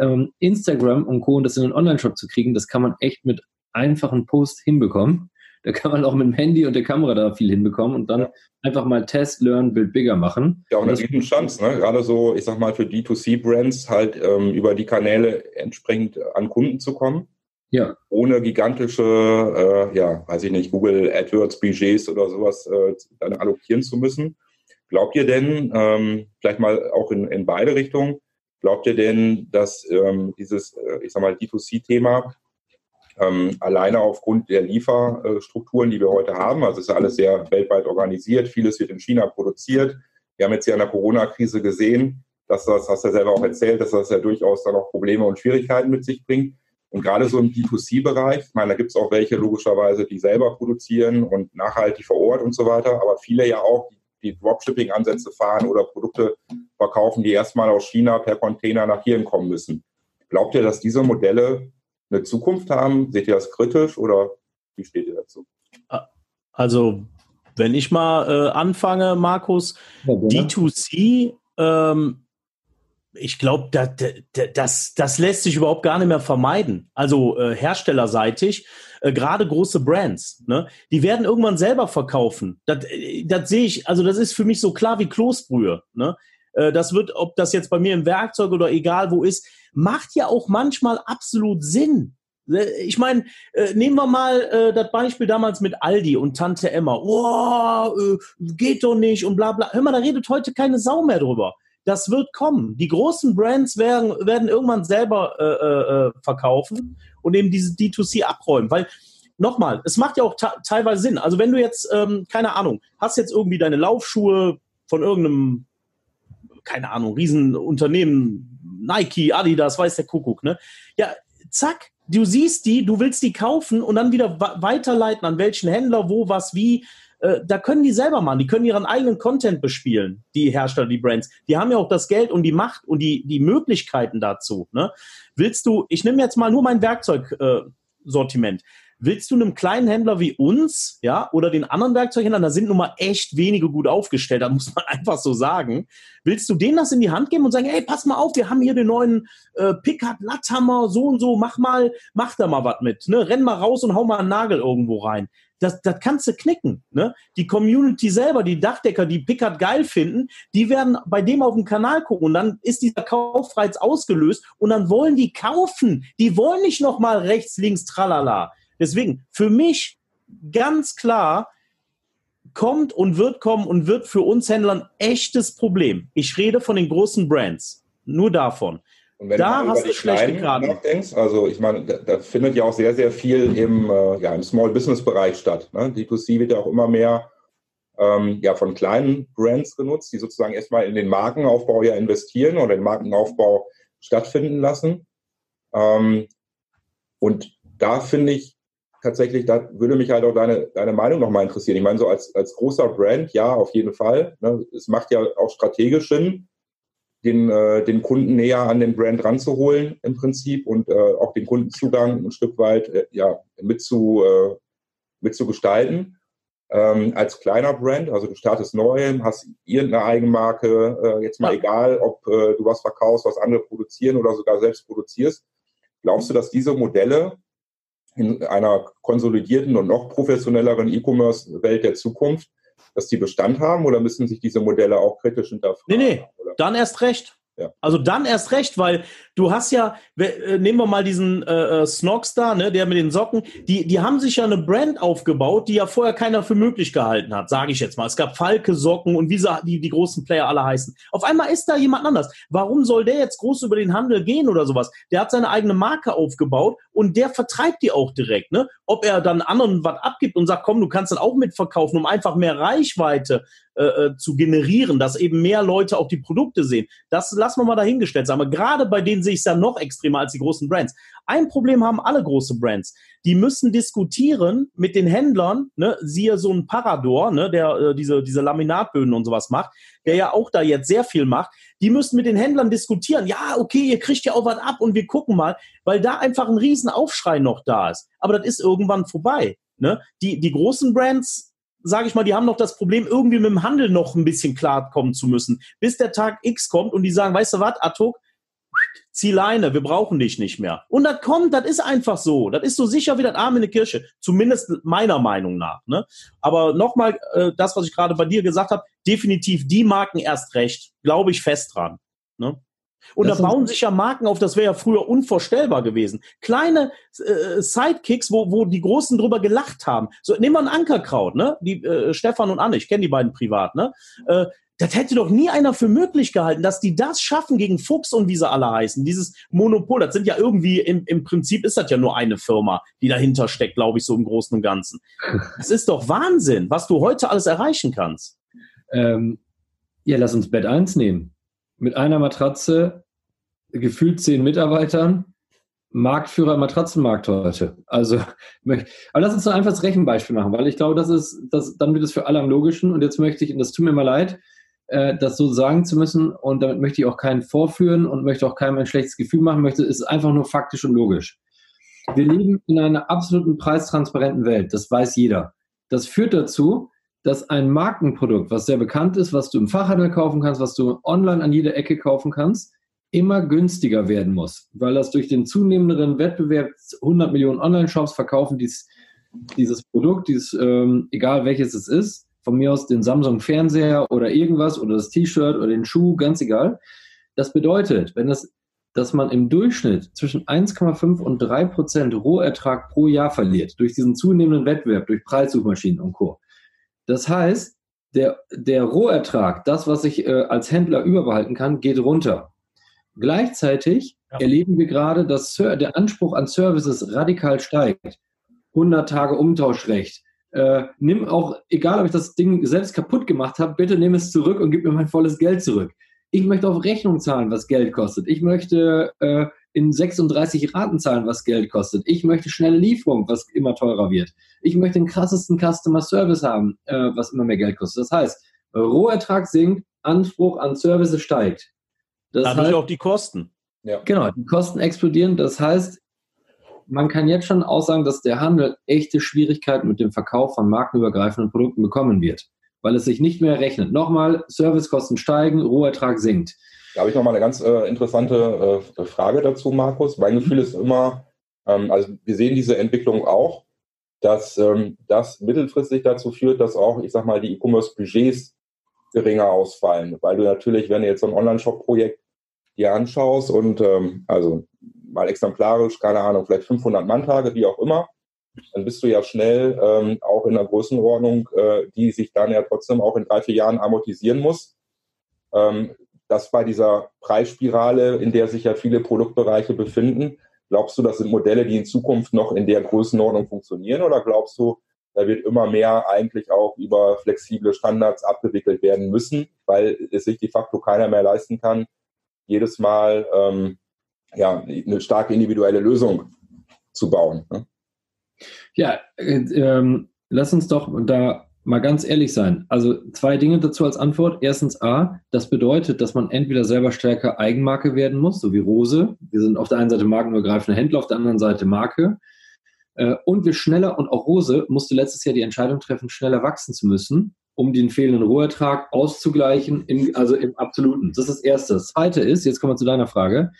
ähm, Instagram und Co. und das in den Online-Shop zu kriegen, das kann man echt mit einfachen Posts hinbekommen. Da kann man auch mit dem Handy und der Kamera da viel hinbekommen und dann ja. einfach mal Test, Learn, Build Bigger machen. Ja, und eine riesen Chance, ne? gerade so, ich sag mal, für D2C-Brands halt ähm, über die Kanäle entsprechend an Kunden zu kommen. Ja. Ohne gigantische, äh, ja, weiß ich nicht, Google AdWords Budgets oder sowas äh, dann allokieren zu müssen. Glaubt ihr denn, ähm, vielleicht mal auch in, in beide Richtungen, glaubt ihr denn, dass ähm, dieses, äh, ich sag mal, D2C-Thema ähm, alleine aufgrund der Lieferstrukturen, die wir heute haben, also ist ja alles sehr weltweit organisiert, vieles wird in China produziert. Wir haben jetzt ja in der Corona-Krise gesehen, dass das, hast du ja selber auch erzählt, dass das ja durchaus dann auch Probleme und Schwierigkeiten mit sich bringt. Und gerade so im D2C-Bereich, ich meine, da gibt es auch welche logischerweise, die selber produzieren und nachhaltig vor Ort und so weiter, aber viele ja auch, die Dropshipping-Ansätze fahren oder Produkte verkaufen, die erstmal aus China per Container nach hier kommen müssen. Glaubt ihr, dass diese Modelle eine Zukunft haben? Seht ihr das kritisch oder wie steht ihr dazu? Also, wenn ich mal äh, anfange, Markus, ja, D2C, ähm, ich glaube, das, das, das lässt sich überhaupt gar nicht mehr vermeiden. Also äh, herstellerseitig, äh, gerade große Brands, ne, die werden irgendwann selber verkaufen. Das, äh, das sehe ich, also das ist für mich so klar wie Kloßbrühe. Ne? Äh, das wird, ob das jetzt bei mir im Werkzeug oder egal wo ist, macht ja auch manchmal absolut Sinn. Äh, ich meine, äh, nehmen wir mal äh, das Beispiel damals mit Aldi und Tante Emma. Oh, äh, geht doch nicht und bla bla. Hör mal, da redet heute keine Sau mehr drüber. Das wird kommen. Die großen Brands werden, werden irgendwann selber äh, äh, verkaufen und eben diese D2C abräumen. Weil, nochmal, es macht ja auch teilweise Sinn. Also wenn du jetzt, ähm, keine Ahnung, hast jetzt irgendwie deine Laufschuhe von irgendeinem, keine Ahnung, Riesenunternehmen, Nike, Adidas, weiß der Kuckuck, ne? Ja, zack, du siehst die, du willst die kaufen und dann wieder weiterleiten an welchen Händler, wo, was, wie. Äh, da können die selber machen. Die können ihren eigenen Content bespielen, die Hersteller, die Brands. Die haben ja auch das Geld und die Macht und die, die Möglichkeiten dazu. Ne? Willst du, ich nehme jetzt mal nur mein Werkzeugsortiment. Äh, Willst du einem kleinen Händler wie uns, ja, oder den anderen Werkzeughändlern, da sind nun mal echt wenige gut aufgestellt, da muss man einfach so sagen. Willst du denen das in die Hand geben und sagen, hey, pass mal auf, wir haben hier den neuen äh, Pickard Latthammer, so und so, mach mal, mach da mal was mit, ne? Renn mal raus und hau mal einen Nagel irgendwo rein. Das, das kannst du knicken. Ne? Die Community selber, die Dachdecker, die Pickard geil finden, die werden bei dem auf dem Kanal gucken und dann ist dieser Kauffreiz ausgelöst und dann wollen die kaufen. Die wollen nicht nochmal rechts, links, tralala. Deswegen, für mich ganz klar, kommt und wird kommen und wird für uns Händlern echtes Problem. Ich rede von den großen Brands. Nur davon. Und wenn da du hast du schlechte Karten. Nachdenkst, also ich meine, da, da, findet ja auch sehr, sehr viel im, äh, ja, im Small Business Bereich statt. Ne? D2C wird ja auch immer mehr ähm, ja, von kleinen Brands genutzt, die sozusagen erstmal in den Markenaufbau ja investieren oder den Markenaufbau stattfinden lassen. Ähm, und da finde ich, tatsächlich, da würde mich halt auch deine, deine Meinung nochmal interessieren. Ich meine, so als, als großer Brand, ja, auf jeden Fall. Ne? Es macht ja auch strategisch Sinn, den, äh, den Kunden näher an den Brand ranzuholen im Prinzip und äh, auch den Kundenzugang ein Stück weit äh, ja, mit, zu, äh, mit zu gestalten. Ähm, als kleiner Brand, also du startest neu, hast irgendeine Eigenmarke, äh, jetzt mal ja. egal, ob äh, du was verkaufst, was andere produzieren oder sogar selbst produzierst. Glaubst du, dass diese Modelle in einer konsolidierten und noch professionelleren E-Commerce-Welt der Zukunft, dass die Bestand haben oder müssen sich diese Modelle auch kritisch hinterfragen? Nee, nee, oder? dann erst recht. Ja. Also dann erst recht, weil du hast ja, äh, nehmen wir mal diesen äh, äh, Snox da, ne, der mit den Socken, die, die haben sich ja eine Brand aufgebaut, die ja vorher keiner für möglich gehalten hat, sage ich jetzt mal. Es gab Falke Socken und wie die, die großen Player alle heißen. Auf einmal ist da jemand anders. Warum soll der jetzt groß über den Handel gehen oder sowas? Der hat seine eigene Marke aufgebaut und der vertreibt die auch direkt. Ne? Ob er dann anderen was abgibt und sagt, komm, du kannst dann auch mitverkaufen, um einfach mehr Reichweite äh, äh, zu generieren, dass eben mehr Leute auch die Produkte sehen. Das lassen wir mal dahingestellt sein. Aber gerade bei denen sehe ich es ja noch extremer als die großen Brands. Ein Problem haben alle große Brands. Die müssen diskutieren mit den Händlern, ne, siehe so ein Parador, ne, der äh, diese, diese Laminatböden und sowas macht, der ja auch da jetzt sehr viel macht. Die müssen mit den Händlern diskutieren. Ja, okay, ihr kriegt ja auch was ab und wir gucken mal, weil da einfach ein Riesenaufschrei noch da ist. Aber das ist irgendwann vorbei. Ne? Die, die großen Brands sage ich mal, die haben noch das Problem, irgendwie mit dem Handel noch ein bisschen klarkommen zu müssen, bis der Tag X kommt und die sagen, weißt du was, Atok, zieh Leine, wir brauchen dich nicht mehr. Und das kommt, das ist einfach so. Das ist so sicher wie das Arm in der Kirche. Zumindest meiner Meinung nach. Ne? Aber nochmal, äh, das, was ich gerade bei dir gesagt habe, definitiv die Marken erst recht. Glaube ich fest dran. Ne? Und das da bauen sich ja Marken auf, das wäre ja früher unvorstellbar gewesen. Kleine äh, Sidekicks, wo, wo die Großen drüber gelacht haben. So, nehmen wir ein Ankerkraut, ne? Die äh, Stefan und Anne, ich kenne die beiden privat, ne? Äh, das hätte doch nie einer für möglich gehalten, dass die das schaffen gegen Fuchs und wie sie alle heißen. Dieses Monopol, das sind ja irgendwie, im, im Prinzip ist das ja nur eine Firma, die dahinter steckt, glaube ich, so im Großen und Ganzen. Das ist doch Wahnsinn, was du heute alles erreichen kannst. Ähm, ja, lass uns Bett 1 nehmen mit einer Matratze, gefühlt zehn Mitarbeitern, Marktführer im Matratzenmarkt heute. Also, aber lass uns doch einfach das Rechenbeispiel machen, weil ich glaube, das ist, das, dann wird es für alle am logischen. Und jetzt möchte ich, und das tut mir mal leid, äh, das so sagen zu müssen, und damit möchte ich auch keinen vorführen und möchte auch keinem ein schlechtes Gefühl machen, möchte, ist einfach nur faktisch und logisch. Wir leben in einer absoluten preistransparenten Welt, das weiß jeder. Das führt dazu, dass ein Markenprodukt, was sehr bekannt ist, was du im Fachhandel kaufen kannst, was du online an jeder Ecke kaufen kannst, immer günstiger werden muss, weil das durch den zunehmenden Wettbewerb 100 Millionen Online-Shops verkaufen dies, dieses Produkt, dieses, ähm, egal welches es ist, von mir aus den Samsung-Fernseher oder irgendwas oder das T-Shirt oder den Schuh, ganz egal. Das bedeutet, wenn das, dass man im Durchschnitt zwischen 1,5 und 3 Prozent Rohertrag pro Jahr verliert durch diesen zunehmenden Wettbewerb, durch Preissuchmaschinen und Co. Das heißt, der, der Rohertrag, das, was ich äh, als Händler überbehalten kann, geht runter. Gleichzeitig ja. erleben wir gerade, dass der Anspruch an Services radikal steigt. 100 Tage Umtauschrecht. Äh, nimm auch, egal ob ich das Ding selbst kaputt gemacht habe, bitte nimm es zurück und gib mir mein volles Geld zurück. Ich möchte auf Rechnung zahlen, was Geld kostet. Ich möchte äh, in 36 Raten zahlen, was Geld kostet. Ich möchte schnelle Lieferung, was immer teurer wird. Ich möchte den krassesten Customer Service haben, äh, was immer mehr Geld kostet. Das heißt, Rohertrag sinkt, Anspruch an Services steigt. Das Dadurch heißt, auch die Kosten. Ja. Genau, die Kosten explodieren. Das heißt, man kann jetzt schon aussagen, dass der Handel echte Schwierigkeiten mit dem Verkauf von markenübergreifenden Produkten bekommen wird, weil es sich nicht mehr rechnet. Nochmal, Servicekosten steigen, Rohertrag sinkt. Da habe ich nochmal eine ganz äh, interessante äh, Frage dazu, Markus. Mein Gefühl ist immer, ähm, also wir sehen diese Entwicklung auch, dass ähm, das mittelfristig dazu führt, dass auch, ich sag mal, die E-Commerce-Budgets geringer ausfallen. Weil du natürlich, wenn du jetzt so ein Online-Shop-Projekt dir anschaust und ähm, also mal exemplarisch, keine Ahnung, vielleicht 500 Manntage, wie auch immer, dann bist du ja schnell ähm, auch in einer Größenordnung, äh, die sich dann ja trotzdem auch in drei, vier Jahren amortisieren muss. Ähm, das bei dieser Preisspirale, in der sich ja viele Produktbereiche befinden, glaubst du, das sind Modelle, die in Zukunft noch in der Größenordnung funktionieren oder glaubst du, da wird immer mehr eigentlich auch über flexible Standards abgewickelt werden müssen, weil es sich de facto keiner mehr leisten kann, jedes Mal ähm, ja, eine stark individuelle Lösung zu bauen. Ne? Ja, äh, ähm, lass uns doch da mal ganz ehrlich sein. Also zwei Dinge dazu als Antwort. Erstens A, das bedeutet, dass man entweder selber stärker Eigenmarke werden muss, so wie Rose. Wir sind auf der einen Seite markenübergreifende Händler, auf der anderen Seite Marke. Äh, und wir schneller, und auch Rose musste letztes Jahr die Entscheidung treffen, schneller wachsen zu müssen, um den fehlenden Rohertrag auszugleichen, im, also im Absoluten. Das ist das Erste. Das Zweite ist, jetzt kommen wir zu deiner Frage,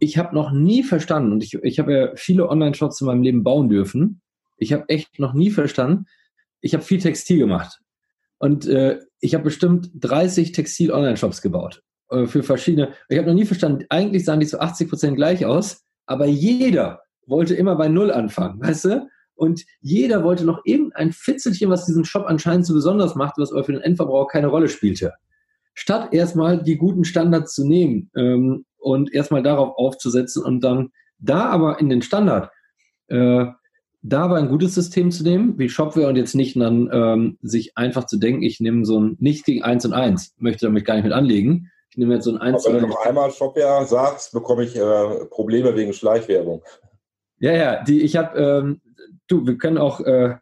ich habe noch nie verstanden, und ich, ich habe ja viele Online-Shops in meinem Leben bauen dürfen, ich habe echt noch nie verstanden, ich habe viel Textil gemacht. Und äh, ich habe bestimmt 30 Textil-Online-Shops gebaut. Äh, für verschiedene. Ich habe noch nie verstanden, eigentlich sahen die zu 80 Prozent gleich aus, aber jeder wollte immer bei Null anfangen, weißt du? Und jeder wollte noch irgendein Fitzelchen, was diesen Shop anscheinend so besonders macht, was aber für den Endverbraucher keine Rolle spielte. Statt erstmal die guten Standards zu nehmen ähm, und erstmal darauf aufzusetzen und dann da aber in den Standard äh, da aber ein gutes System zu nehmen, wie Shopware und jetzt nicht dann ähm, sich einfach zu denken, ich nehme so ein nicht gegen eins und eins, möchte damit gar nicht mit anlegen. Ich nehme jetzt so ein eins. Aber wenn du noch einmal Shopware sagst, bekomme ich äh, Probleme wegen Schleichwerbung. Ja, ja, die ich habe, ähm, du, wir können auch, äh,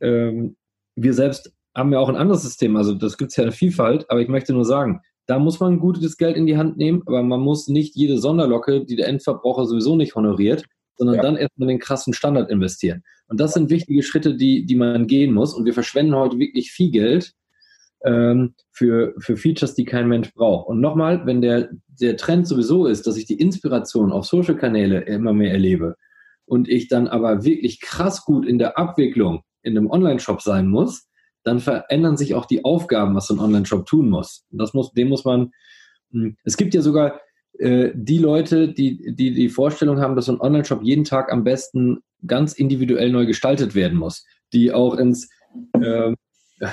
ähm, wir selbst haben ja auch ein anderes System, also das gibt es ja eine Vielfalt, aber ich möchte nur sagen, da muss man gutes Geld in die Hand nehmen, aber man muss nicht jede Sonderlocke, die der Endverbraucher sowieso nicht honoriert, sondern ja. dann erstmal den krassen Standard investieren. Und das sind wichtige Schritte, die, die man gehen muss. Und wir verschwenden heute wirklich viel Geld ähm, für, für Features, die kein Mensch braucht. Und nochmal, wenn der, der Trend sowieso ist, dass ich die Inspiration auf Social-Kanäle immer mehr erlebe und ich dann aber wirklich krass gut in der Abwicklung in einem Online-Shop sein muss, dann verändern sich auch die Aufgaben, was so ein Online-Shop tun muss. Und das muss, dem muss man, hm, es gibt ja sogar die Leute, die, die die Vorstellung haben, dass so ein Online-Shop jeden Tag am besten ganz individuell neu gestaltet werden muss, die auch ins äh,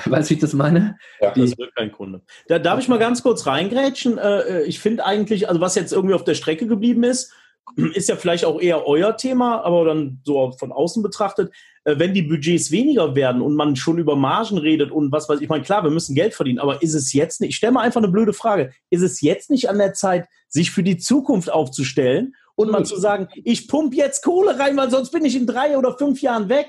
Weißt du, wie ich das meine? Ja, die, das wird kein Kunde. Da darf ich mal ganz kurz reingrätschen. Äh, ich finde eigentlich, also was jetzt irgendwie auf der Strecke geblieben ist, ist ja vielleicht auch eher euer Thema, aber dann so von außen betrachtet, äh, wenn die Budgets weniger werden und man schon über Margen redet und was weiß ich, ich meine, klar, wir müssen Geld verdienen, aber ist es jetzt nicht, ich stelle mal einfach eine blöde Frage, ist es jetzt nicht an der Zeit, sich für die Zukunft aufzustellen und mal zu sagen, ich pump jetzt Kohle rein, weil sonst bin ich in drei oder fünf Jahren weg?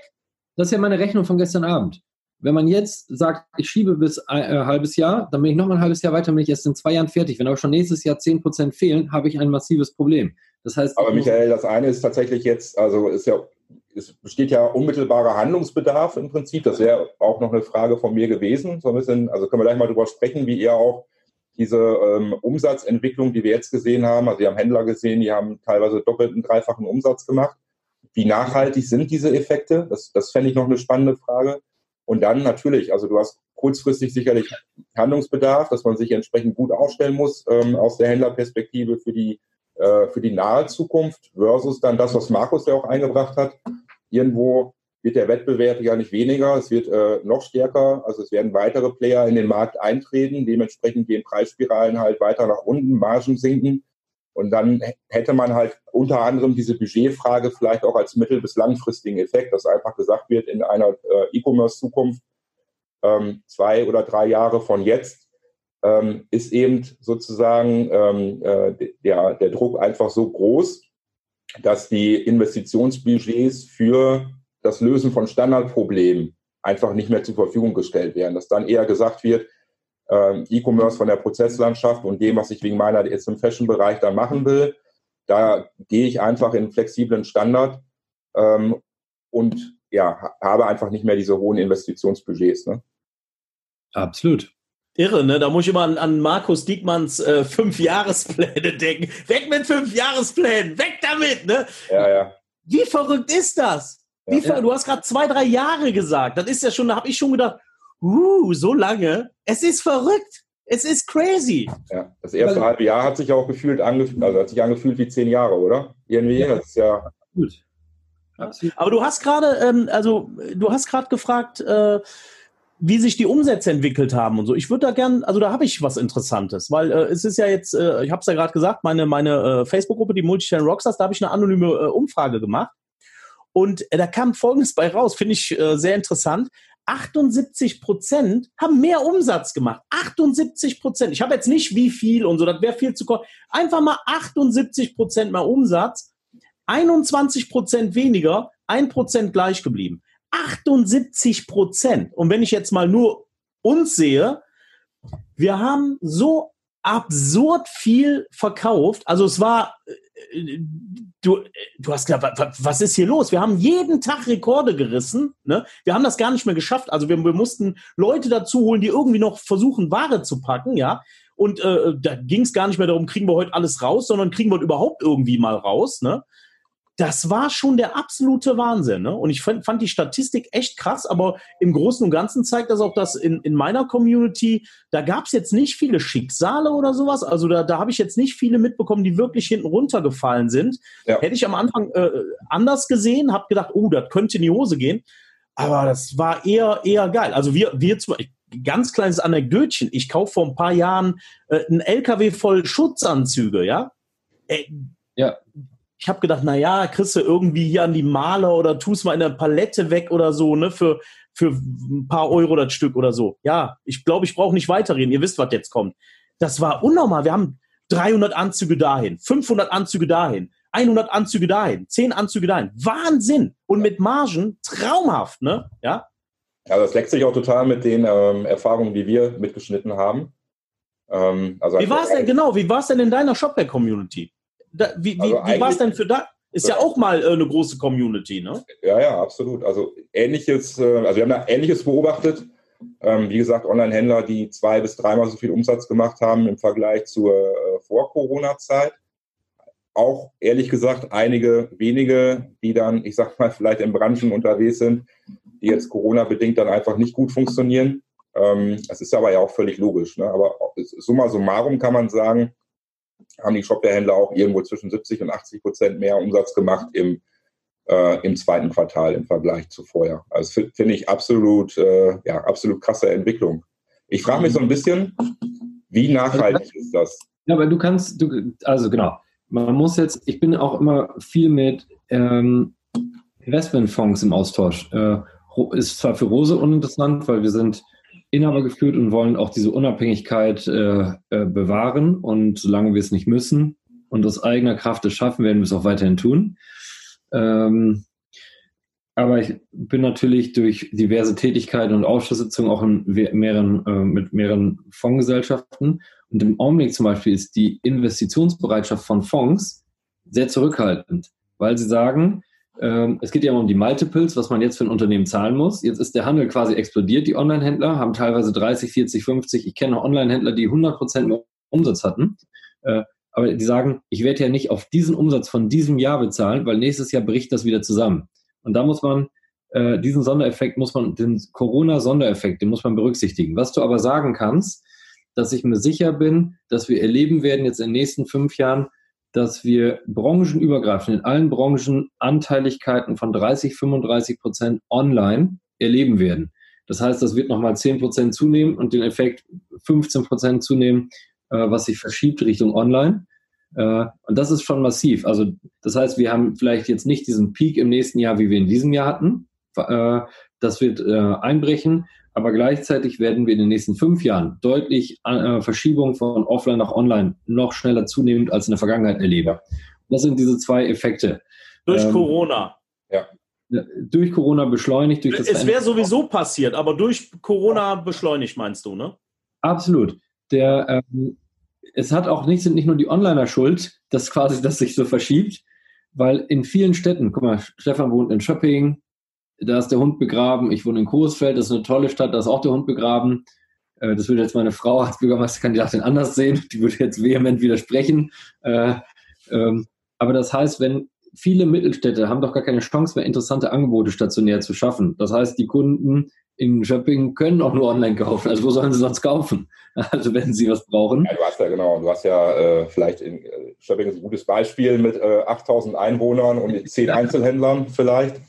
Das ist ja meine Rechnung von gestern Abend. Wenn man jetzt sagt, ich schiebe bis ein äh, halbes Jahr, dann bin ich noch mal ein halbes Jahr weiter, bin ich erst in zwei Jahren fertig. Wenn aber schon nächstes Jahr zehn Prozent fehlen, habe ich ein massives Problem. Das heißt, aber Michael, das eine ist tatsächlich jetzt, also ist ja, es besteht ja unmittelbarer Handlungsbedarf im Prinzip. Das wäre auch noch eine Frage von mir gewesen. So ein bisschen, also können wir gleich mal drüber sprechen, wie ihr auch diese ähm, Umsatzentwicklung, die wir jetzt gesehen haben, also wir haben Händler gesehen, die haben teilweise doppelten, dreifachen Umsatz gemacht. Wie nachhaltig sind diese Effekte? Das, das fände ich noch eine spannende Frage. Und dann natürlich, also du hast kurzfristig sicherlich Handlungsbedarf, dass man sich entsprechend gut aufstellen muss ähm, aus der Händlerperspektive für die äh, für die nahe Zukunft versus dann das, was Markus ja auch eingebracht hat. Irgendwo wird der Wettbewerb ja nicht weniger, es wird äh, noch stärker, also es werden weitere Player in den Markt eintreten, dementsprechend gehen Preisspiralen halt weiter nach unten, Margen sinken und dann hätte man halt unter anderem diese Budgetfrage vielleicht auch als mittel- bis langfristigen Effekt, dass einfach gesagt wird, in einer äh, E-Commerce-Zukunft ähm, zwei oder drei Jahre von jetzt ähm, ist eben sozusagen ähm, äh, der, der Druck einfach so groß, dass die Investitionsbudgets für das Lösen von Standardproblemen einfach nicht mehr zur Verfügung gestellt werden. Dass dann eher gesagt wird, äh, E-Commerce von der Prozesslandschaft und dem, was ich wegen meiner jetzt im Fashion-Bereich da machen will, da gehe ich einfach in einen flexiblen Standard ähm, und ja, habe einfach nicht mehr diese hohen Investitionsbudgets. Ne? Absolut. Irre, ne? Da muss ich immer an, an Markus Diekmanns äh, Fünf-Jahrespläne denken. Weg mit Fünf-Jahresplänen, weg damit, ne? Ja, ja. Wie verrückt ist das? Wie ja, ver Du hast gerade zwei, drei Jahre gesagt. Das ist ja schon, da habe ich schon gedacht, uh, so lange. Es ist verrückt. Es ist crazy. Ja, das erste Weil, halbe Jahr hat sich auch gefühlt angefühlt, also hat sich angefühlt wie zehn Jahre, oder? Irgendwie, ja. das ist ja. Gut. Aber du hast gerade, ähm, also du hast gerade gefragt, äh, wie sich die Umsätze entwickelt haben und so. Ich würde da gern, also da habe ich was Interessantes, weil äh, es ist ja jetzt, äh, ich habe es ja gerade gesagt, meine meine äh, Facebook-Gruppe, die Multichannel Rockstars, da habe ich eine anonyme äh, Umfrage gemacht und äh, da kam Folgendes bei raus, finde ich äh, sehr interessant. 78 Prozent haben mehr Umsatz gemacht. 78 Prozent. Ich habe jetzt nicht wie viel und so, das wäre viel zu kurz. Einfach mal 78 Prozent mehr Umsatz, 21 Prozent weniger, ein Prozent gleich geblieben. 78 Prozent. Und wenn ich jetzt mal nur uns sehe, wir haben so absurd viel verkauft. Also es war, du, du hast gedacht, was ist hier los? Wir haben jeden Tag Rekorde gerissen. Ne? Wir haben das gar nicht mehr geschafft. Also wir, wir mussten Leute dazu holen, die irgendwie noch versuchen, Ware zu packen, ja. Und äh, da ging es gar nicht mehr darum, kriegen wir heute alles raus, sondern kriegen wir überhaupt irgendwie mal raus. Ne? Das war schon der absolute Wahnsinn. Ne? Und ich fand, fand, die Statistik echt krass, aber im Großen und Ganzen zeigt das auch, dass in, in meiner Community, da gab es jetzt nicht viele Schicksale oder sowas. Also da, da habe ich jetzt nicht viele mitbekommen, die wirklich hinten runtergefallen sind. Ja. Hätte ich am Anfang äh, anders gesehen, habe gedacht, oh, das könnte in die Hose gehen. Aber das war eher, eher geil. Also wir, wir zwar, ganz kleines Anekdötchen. Ich kaufe vor ein paar Jahren äh, einen LKW voll Schutzanzüge, ja. Äh, ja ich habe gedacht, na ja, kriegst du irgendwie hier an die Maler oder tust mal in der Palette weg oder so, ne, für, für ein paar Euro das Stück oder so. Ja, ich glaube, ich brauche nicht weiterreden. Ihr wisst, was jetzt kommt. Das war unnormal. Wir haben 300 Anzüge dahin, 500 Anzüge dahin, 100 Anzüge dahin, 10 Anzüge dahin. Wahnsinn! Und mit Margen traumhaft, ne? Ja? Ja, das leckt sich auch total mit den ähm, Erfahrungen, die wir mitgeschnitten haben. Ähm, also wie war es denn genau? Wie war es denn in deiner Shopware-Community? Da, wie wie, also wie war es denn für da? Ist ja auch mal äh, eine große Community, ne? Ja, ja, absolut. Also ähnliches, äh, also wir haben da ähnliches beobachtet. Ähm, wie gesagt, Online-Händler, die zwei bis dreimal so viel Umsatz gemacht haben im Vergleich zur äh, Vor-Corona-Zeit. Auch ehrlich gesagt einige wenige, die dann, ich sag mal, vielleicht in Branchen unterwegs sind, die jetzt Corona-bedingt dann einfach nicht gut funktionieren. Ähm, das ist aber ja auch völlig logisch. Ne? Aber summa summarum kann man sagen, haben die Shopware-Händler auch irgendwo zwischen 70 und 80 Prozent mehr Umsatz gemacht im, äh, im zweiten Quartal im Vergleich zu vorher. Also finde ich absolut, äh, ja, absolut krasse Entwicklung. Ich frage mich so ein bisschen, wie nachhaltig ist das? Ja, aber du kannst, du, also genau, man muss jetzt, ich bin auch immer viel mit ähm, Investmentfonds im Austausch. Äh, ist zwar für Rose uninteressant, weil wir sind Inhaber geführt und wollen auch diese Unabhängigkeit äh, äh, bewahren. Und solange wir es nicht müssen und aus eigener Kraft es schaffen, werden wir es auch weiterhin tun. Ähm, aber ich bin natürlich durch diverse Tätigkeiten und Ausschusssitzungen auch in mehreren, äh, mit mehreren Fondsgesellschaften. Und im Augenblick zum Beispiel ist die Investitionsbereitschaft von Fonds sehr zurückhaltend, weil sie sagen, es geht ja immer um die Multiples, was man jetzt für ein Unternehmen zahlen muss. Jetzt ist der Handel quasi explodiert. Die Online-Händler haben teilweise 30, 40, 50. Ich kenne Online-Händler, die 100 Prozent Umsatz hatten. Äh, aber die sagen, ich werde ja nicht auf diesen Umsatz von diesem Jahr bezahlen, weil nächstes Jahr bricht das wieder zusammen. Und da muss man äh, diesen Sondereffekt muss man, den Corona-Sondereffekt, den muss man berücksichtigen. Was du aber sagen kannst, dass ich mir sicher bin, dass wir erleben werden jetzt in den nächsten fünf Jahren, dass wir branchenübergreifend in allen Branchen Anteiligkeiten von 30, 35 Prozent online erleben werden. Das heißt, das wird nochmal 10 Prozent zunehmen und den Effekt 15 Prozent zunehmen, äh, was sich verschiebt Richtung online. Äh, und das ist schon massiv. Also das heißt, wir haben vielleicht jetzt nicht diesen Peak im nächsten Jahr, wie wir in diesem Jahr hatten. Äh, das wird äh, einbrechen, aber gleichzeitig werden wir in den nächsten fünf Jahren deutlich äh, Verschiebung von Offline nach Online noch schneller zunehmend als in der Vergangenheit erleben. Das sind diese zwei Effekte. Durch ähm, Corona. Ja. Durch Corona beschleunigt. Durch das es wäre sowieso passiert, aber durch Corona beschleunigt, meinst du, ne? Absolut. Der, ähm, es hat auch nicht, sind nicht nur die Onliner schuld, dass quasi das sich so verschiebt, weil in vielen Städten, guck mal, Stefan wohnt in Schöpping, da ist der Hund begraben. Ich wohne in Coesfeld, das ist eine tolle Stadt, da ist auch der Hund begraben. Äh, das würde jetzt meine Frau als Bürgermeisterkandidatin anders sehen. Die würde jetzt vehement widersprechen. Äh, ähm, aber das heißt, wenn viele Mittelstädte haben doch gar keine Chance mehr, interessante Angebote stationär zu schaffen. Das heißt, die Kunden in Shopping können auch nur online kaufen. Also wo sollen sie sonst kaufen? Also wenn sie was brauchen. Ja, du hast ja genau, du hast ja äh, vielleicht in äh, Shopping ist ein gutes Beispiel mit äh, 8000 Einwohnern und 10 Einzelhändlern vielleicht.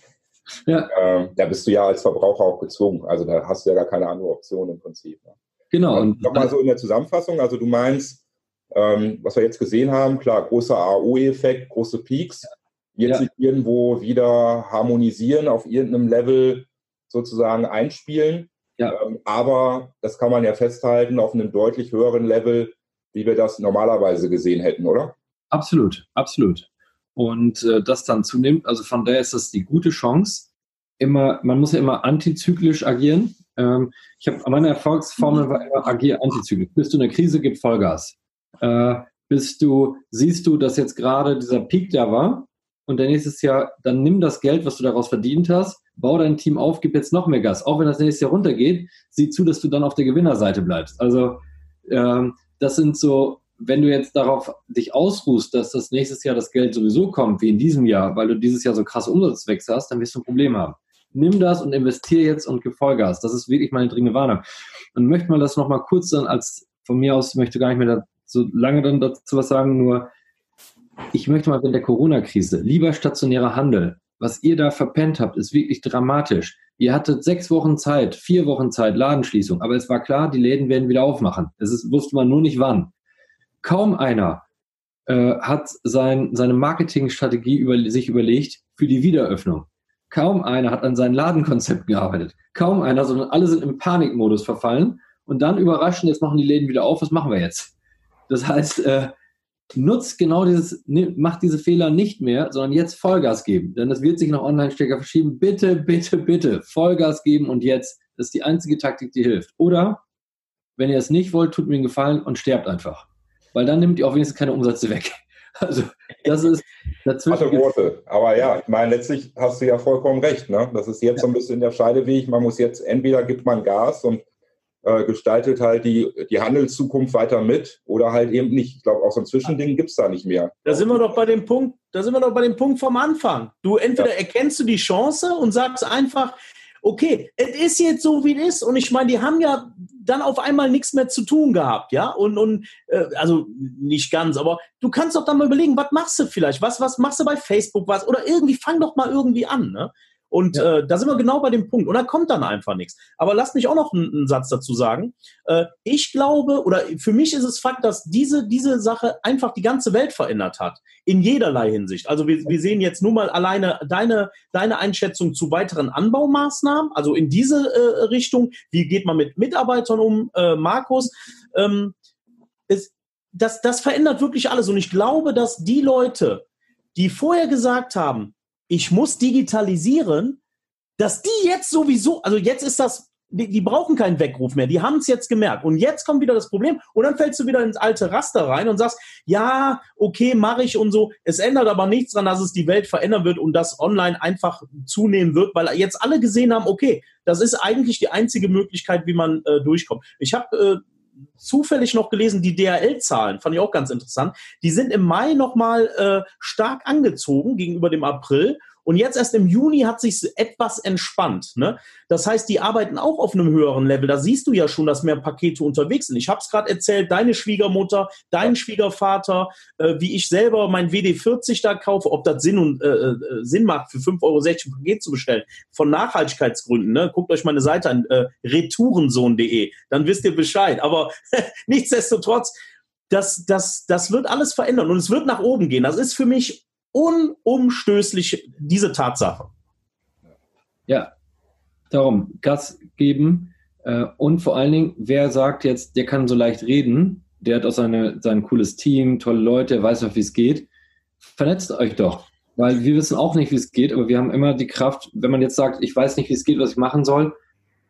Ja. Ähm, da bist du ja als Verbraucher auch gezwungen. Also da hast du ja gar keine andere Option im Prinzip. Ne? Genau. Und nochmal so in der Zusammenfassung, also du meinst, ähm, was wir jetzt gesehen haben, klar, großer AO-Effekt, große Peaks, wird ja. sich irgendwo wieder harmonisieren, auf irgendeinem Level sozusagen einspielen. Ja. Ähm, aber das kann man ja festhalten auf einem deutlich höheren Level, wie wir das normalerweise gesehen hätten, oder? Absolut, absolut. Und äh, das dann zunimmt. Also von daher ist das die gute Chance. Immer, man muss ja immer antizyklisch agieren. Ähm, ich habe meine Erfolgsformel war immer agier antizyklisch. Bist du in der Krise, gib Vollgas. Äh, bist du, siehst du, dass jetzt gerade dieser Peak da war und dann nächstes Jahr, dann nimm das Geld, was du daraus verdient hast, bau dein Team auf, gib jetzt noch mehr Gas. Auch wenn das nächste Jahr runtergeht, sieh zu, dass du dann auf der Gewinnerseite bleibst. Also ähm, das sind so, wenn du jetzt darauf dich ausruhst, dass das nächstes Jahr das Geld sowieso kommt, wie in diesem Jahr, weil du dieses Jahr so krasse Umsatzwechsel hast, dann wirst du ein Problem haben. Nimm das und investier jetzt und gib Vollgas. Das ist wirklich meine dringende Warnung. Und möchte man das nochmal kurz dann als, von mir aus, möchte gar nicht mehr so lange dann dazu was sagen, nur ich möchte mal in der Corona-Krise, lieber stationärer Handel, was ihr da verpennt habt, ist wirklich dramatisch. Ihr hattet sechs Wochen Zeit, vier Wochen Zeit, Ladenschließung, aber es war klar, die Läden werden wieder aufmachen. Es ist, wusste man nur nicht wann. Kaum einer äh, hat sein, seine Marketingstrategie über, sich überlegt für die Wiederöffnung. Kaum einer hat an seinen Ladenkonzept gearbeitet. Kaum einer, sondern alle sind im Panikmodus verfallen und dann überraschend, jetzt machen die Läden wieder auf, was machen wir jetzt? Das heißt, äh, nutzt genau dieses, macht diese Fehler nicht mehr, sondern jetzt Vollgas geben. Denn das wird sich noch online stärker verschieben. Bitte, bitte, bitte Vollgas geben und jetzt. Das ist die einzige Taktik, die hilft. Oder, wenn ihr es nicht wollt, tut mir einen Gefallen und sterbt einfach. Weil dann nimmt ihr auch wenigstens keine Umsätze weg. Also, das ist dazwischen. Worte. Aber ja, ich meine, letztlich hast du ja vollkommen recht. Ne? Das ist jetzt ja. so ein bisschen der Scheideweg. Man muss jetzt, entweder gibt man Gas und äh, gestaltet halt die, die Handelszukunft weiter mit oder halt eben nicht. Ich glaube, auch so ein Zwischending gibt es da nicht mehr. Da sind wir doch bei dem Punkt, da sind wir doch bei dem Punkt vom Anfang. Du entweder ja. erkennst du die Chance und sagst einfach, okay, es ist jetzt so, wie es ist. Und ich meine, die haben ja dann auf einmal nichts mehr zu tun gehabt, ja. Und, und äh, also nicht ganz, aber du kannst doch dann mal überlegen, was machst du vielleicht? Was, was machst du bei Facebook was? Oder irgendwie fang doch mal irgendwie an, ne? Und ja. äh, da sind wir genau bei dem Punkt. Und da kommt dann einfach nichts. Aber lass mich auch noch einen, einen Satz dazu sagen. Äh, ich glaube, oder für mich ist es Fakt, dass diese, diese Sache einfach die ganze Welt verändert hat. In jederlei Hinsicht. Also wir, wir sehen jetzt nur mal alleine deine, deine Einschätzung zu weiteren Anbaumaßnahmen, also in diese äh, Richtung. Wie geht man mit Mitarbeitern um, äh, Markus? Ähm, es, das, das verändert wirklich alles. Und ich glaube, dass die Leute, die vorher gesagt haben, ich muss digitalisieren, dass die jetzt sowieso, also jetzt ist das, die, die brauchen keinen Weckruf mehr, die haben es jetzt gemerkt. Und jetzt kommt wieder das Problem und dann fällst du wieder ins alte Raster rein und sagst, ja, okay, mache ich und so. Es ändert aber nichts daran, dass es die Welt verändern wird und das online einfach zunehmen wird, weil jetzt alle gesehen haben, okay, das ist eigentlich die einzige Möglichkeit, wie man äh, durchkommt. Ich habe äh, zufällig noch gelesen, die DHL-Zahlen, fand ich auch ganz interessant. Die sind im Mai nochmal äh, stark angezogen gegenüber dem April. Und jetzt erst im Juni hat sich etwas entspannt. Ne? Das heißt, die arbeiten auch auf einem höheren Level. Da siehst du ja schon, dass mehr Pakete unterwegs sind. Ich habe es gerade erzählt, deine Schwiegermutter, dein Schwiegervater, äh, wie ich selber mein WD40 da kaufe, ob das Sinn und äh, äh Sinn macht, für 5,60 Euro ein Paket zu bestellen. Von Nachhaltigkeitsgründen. Ne? Guckt euch meine Seite an, äh, retourensohn.de. Dann wisst ihr Bescheid. Aber nichtsdestotrotz, das, das, das wird alles verändern und es wird nach oben gehen. Das ist für mich unumstößlich diese Tatsache. Ja, darum Gas geben äh, und vor allen Dingen, wer sagt jetzt, der kann so leicht reden, der hat auch seine, sein cooles Team, tolle Leute, weiß auch, wie es geht. Vernetzt euch doch, weil wir wissen auch nicht, wie es geht, aber wir haben immer die Kraft, wenn man jetzt sagt, ich weiß nicht, wie es geht, was ich machen soll,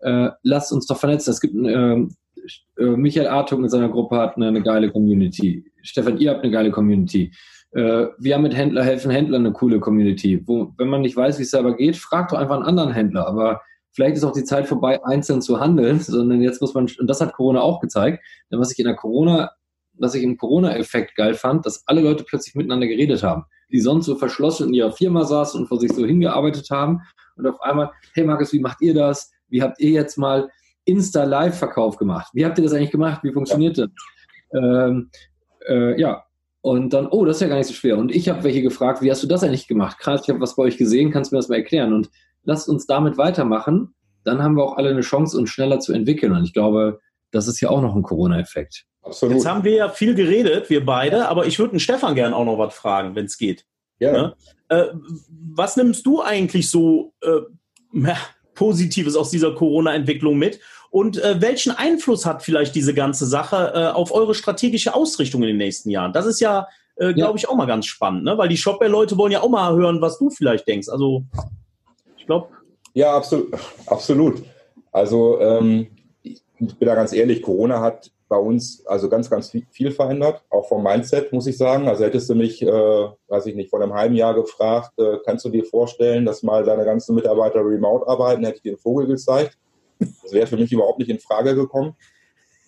äh, lasst uns doch vernetzen. Es gibt äh, äh Michael Artung mit seiner Gruppe hat eine, eine geile Community. Stefan, ihr habt eine geile Community. Äh, wir haben mit Händler helfen Händlern eine coole Community. Wo, wenn man nicht weiß, wie es selber geht, fragt doch einfach einen anderen Händler. Aber vielleicht ist auch die Zeit vorbei, einzeln zu handeln, sondern jetzt muss man, und das hat Corona auch gezeigt, denn was ich in der Corona, was ich im Corona-Effekt geil fand, dass alle Leute plötzlich miteinander geredet haben, die sonst so verschlossen in ihrer Firma saßen und vor sich so hingearbeitet haben und auf einmal, hey Markus, wie macht ihr das? Wie habt ihr jetzt mal Insta-Live-Verkauf gemacht? Wie habt ihr das eigentlich gemacht? Wie funktioniert das? Ähm, äh, ja, und dann, oh, das ist ja gar nicht so schwer. Und ich habe welche gefragt, wie hast du das eigentlich gemacht? Krass, ich habe was bei euch gesehen, kannst du mir das mal erklären? Und lasst uns damit weitermachen. Dann haben wir auch alle eine Chance, uns schneller zu entwickeln. Und ich glaube, das ist ja auch noch ein Corona-Effekt. Absolut. Jetzt haben wir ja viel geredet, wir beide, aber ich würde den Stefan gern auch noch was fragen, wenn es geht. Ja. ja? Äh, was nimmst du eigentlich so äh, Positives aus dieser Corona-Entwicklung mit? Und äh, welchen Einfluss hat vielleicht diese ganze Sache äh, auf eure strategische Ausrichtung in den nächsten Jahren? Das ist ja äh, glaube ich, auch mal ganz spannend, ne? Weil die Shopware-Leute wollen ja auch mal hören, was du vielleicht denkst. Also, ich glaube. Ja, absolut. absolut. Also, ähm, ich bin da ganz ehrlich, Corona hat bei uns also ganz, ganz viel, verändert, auch vom Mindset, muss ich sagen. Also hättest du mich, äh, weiß ich nicht, vor einem halben Jahr gefragt, äh, kannst du dir vorstellen, dass mal deine ganzen Mitarbeiter remote arbeiten, hätte ich dir den Vogel gezeigt. Das wäre für mich überhaupt nicht in Frage gekommen.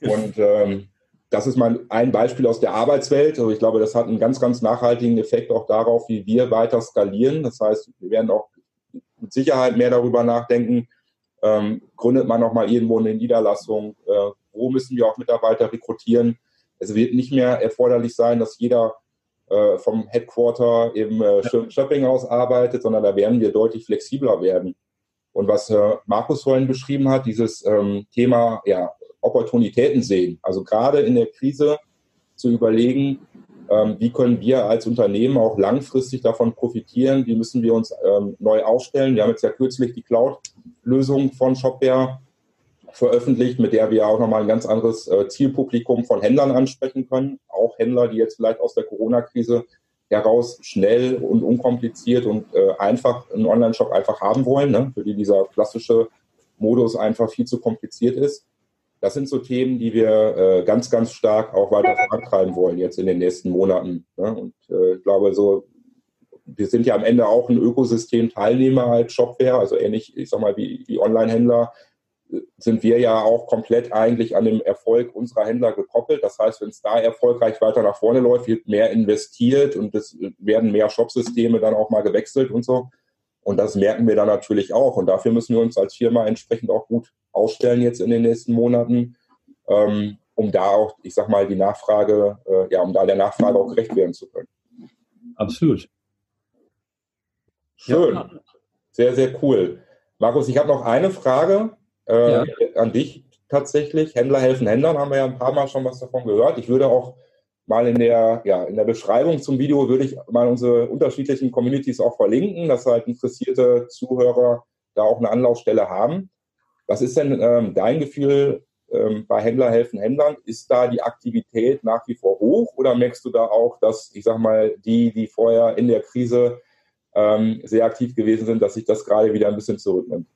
Und ähm, das ist mal ein Beispiel aus der Arbeitswelt. Also ich glaube, das hat einen ganz, ganz nachhaltigen Effekt auch darauf, wie wir weiter skalieren. Das heißt, wir werden auch mit Sicherheit mehr darüber nachdenken, ähm, gründet man nochmal irgendwo eine Niederlassung, äh, wo müssen wir auch Mitarbeiter rekrutieren. Es wird nicht mehr erforderlich sein, dass jeder äh, vom Headquarter im äh, aus arbeitet, sondern da werden wir deutlich flexibler werden. Und was äh, Markus vorhin beschrieben hat, dieses ähm, Thema ja, Opportunitäten sehen. Also gerade in der Krise zu überlegen, ähm, wie können wir als Unternehmen auch langfristig davon profitieren, wie müssen wir uns ähm, neu aufstellen. Wir haben jetzt ja kürzlich die Cloud-Lösung von Shopware veröffentlicht, mit der wir auch nochmal ein ganz anderes äh, Zielpublikum von Händlern ansprechen können. Auch Händler, die jetzt vielleicht aus der Corona-Krise heraus schnell und unkompliziert und äh, einfach einen Online-Shop einfach haben wollen, ne? für die dieser klassische Modus einfach viel zu kompliziert ist. Das sind so Themen, die wir äh, ganz, ganz stark auch weiter vorantreiben wollen jetzt in den nächsten Monaten. Ne? Und äh, ich glaube, so wir sind ja am Ende auch ein Ökosystem-Teilnehmer als Shopware, also ähnlich, ich sag mal, wie, wie Online-Händler sind wir ja auch komplett eigentlich an dem Erfolg unserer Händler gekoppelt. Das heißt, wenn es da erfolgreich weiter nach vorne läuft, wird mehr investiert und es werden mehr Shopsysteme dann auch mal gewechselt und so. Und das merken wir dann natürlich auch. Und dafür müssen wir uns als Firma entsprechend auch gut ausstellen jetzt in den nächsten Monaten, ähm, um da auch, ich sag mal, die Nachfrage, äh, ja, um da der Nachfrage auch gerecht werden zu können. Absolut. Schön. Ja. Sehr, sehr cool. Markus, ich habe noch eine Frage äh, ja. an dich tatsächlich. Händler helfen Händlern, haben wir ja ein paar Mal schon was davon gehört. Ich würde auch mal in der, ja, in der Beschreibung zum Video würde ich mal unsere unterschiedlichen Communities auch verlinken, dass halt interessierte Zuhörer da auch eine Anlaufstelle haben. Was ist denn ähm, dein Gefühl ähm, bei Händler helfen Händlern? Ist da die Aktivität nach wie vor hoch oder merkst du da auch, dass, ich sag mal, die, die vorher in der Krise ähm, sehr aktiv gewesen sind, dass sich das gerade wieder ein bisschen zurücknimmt?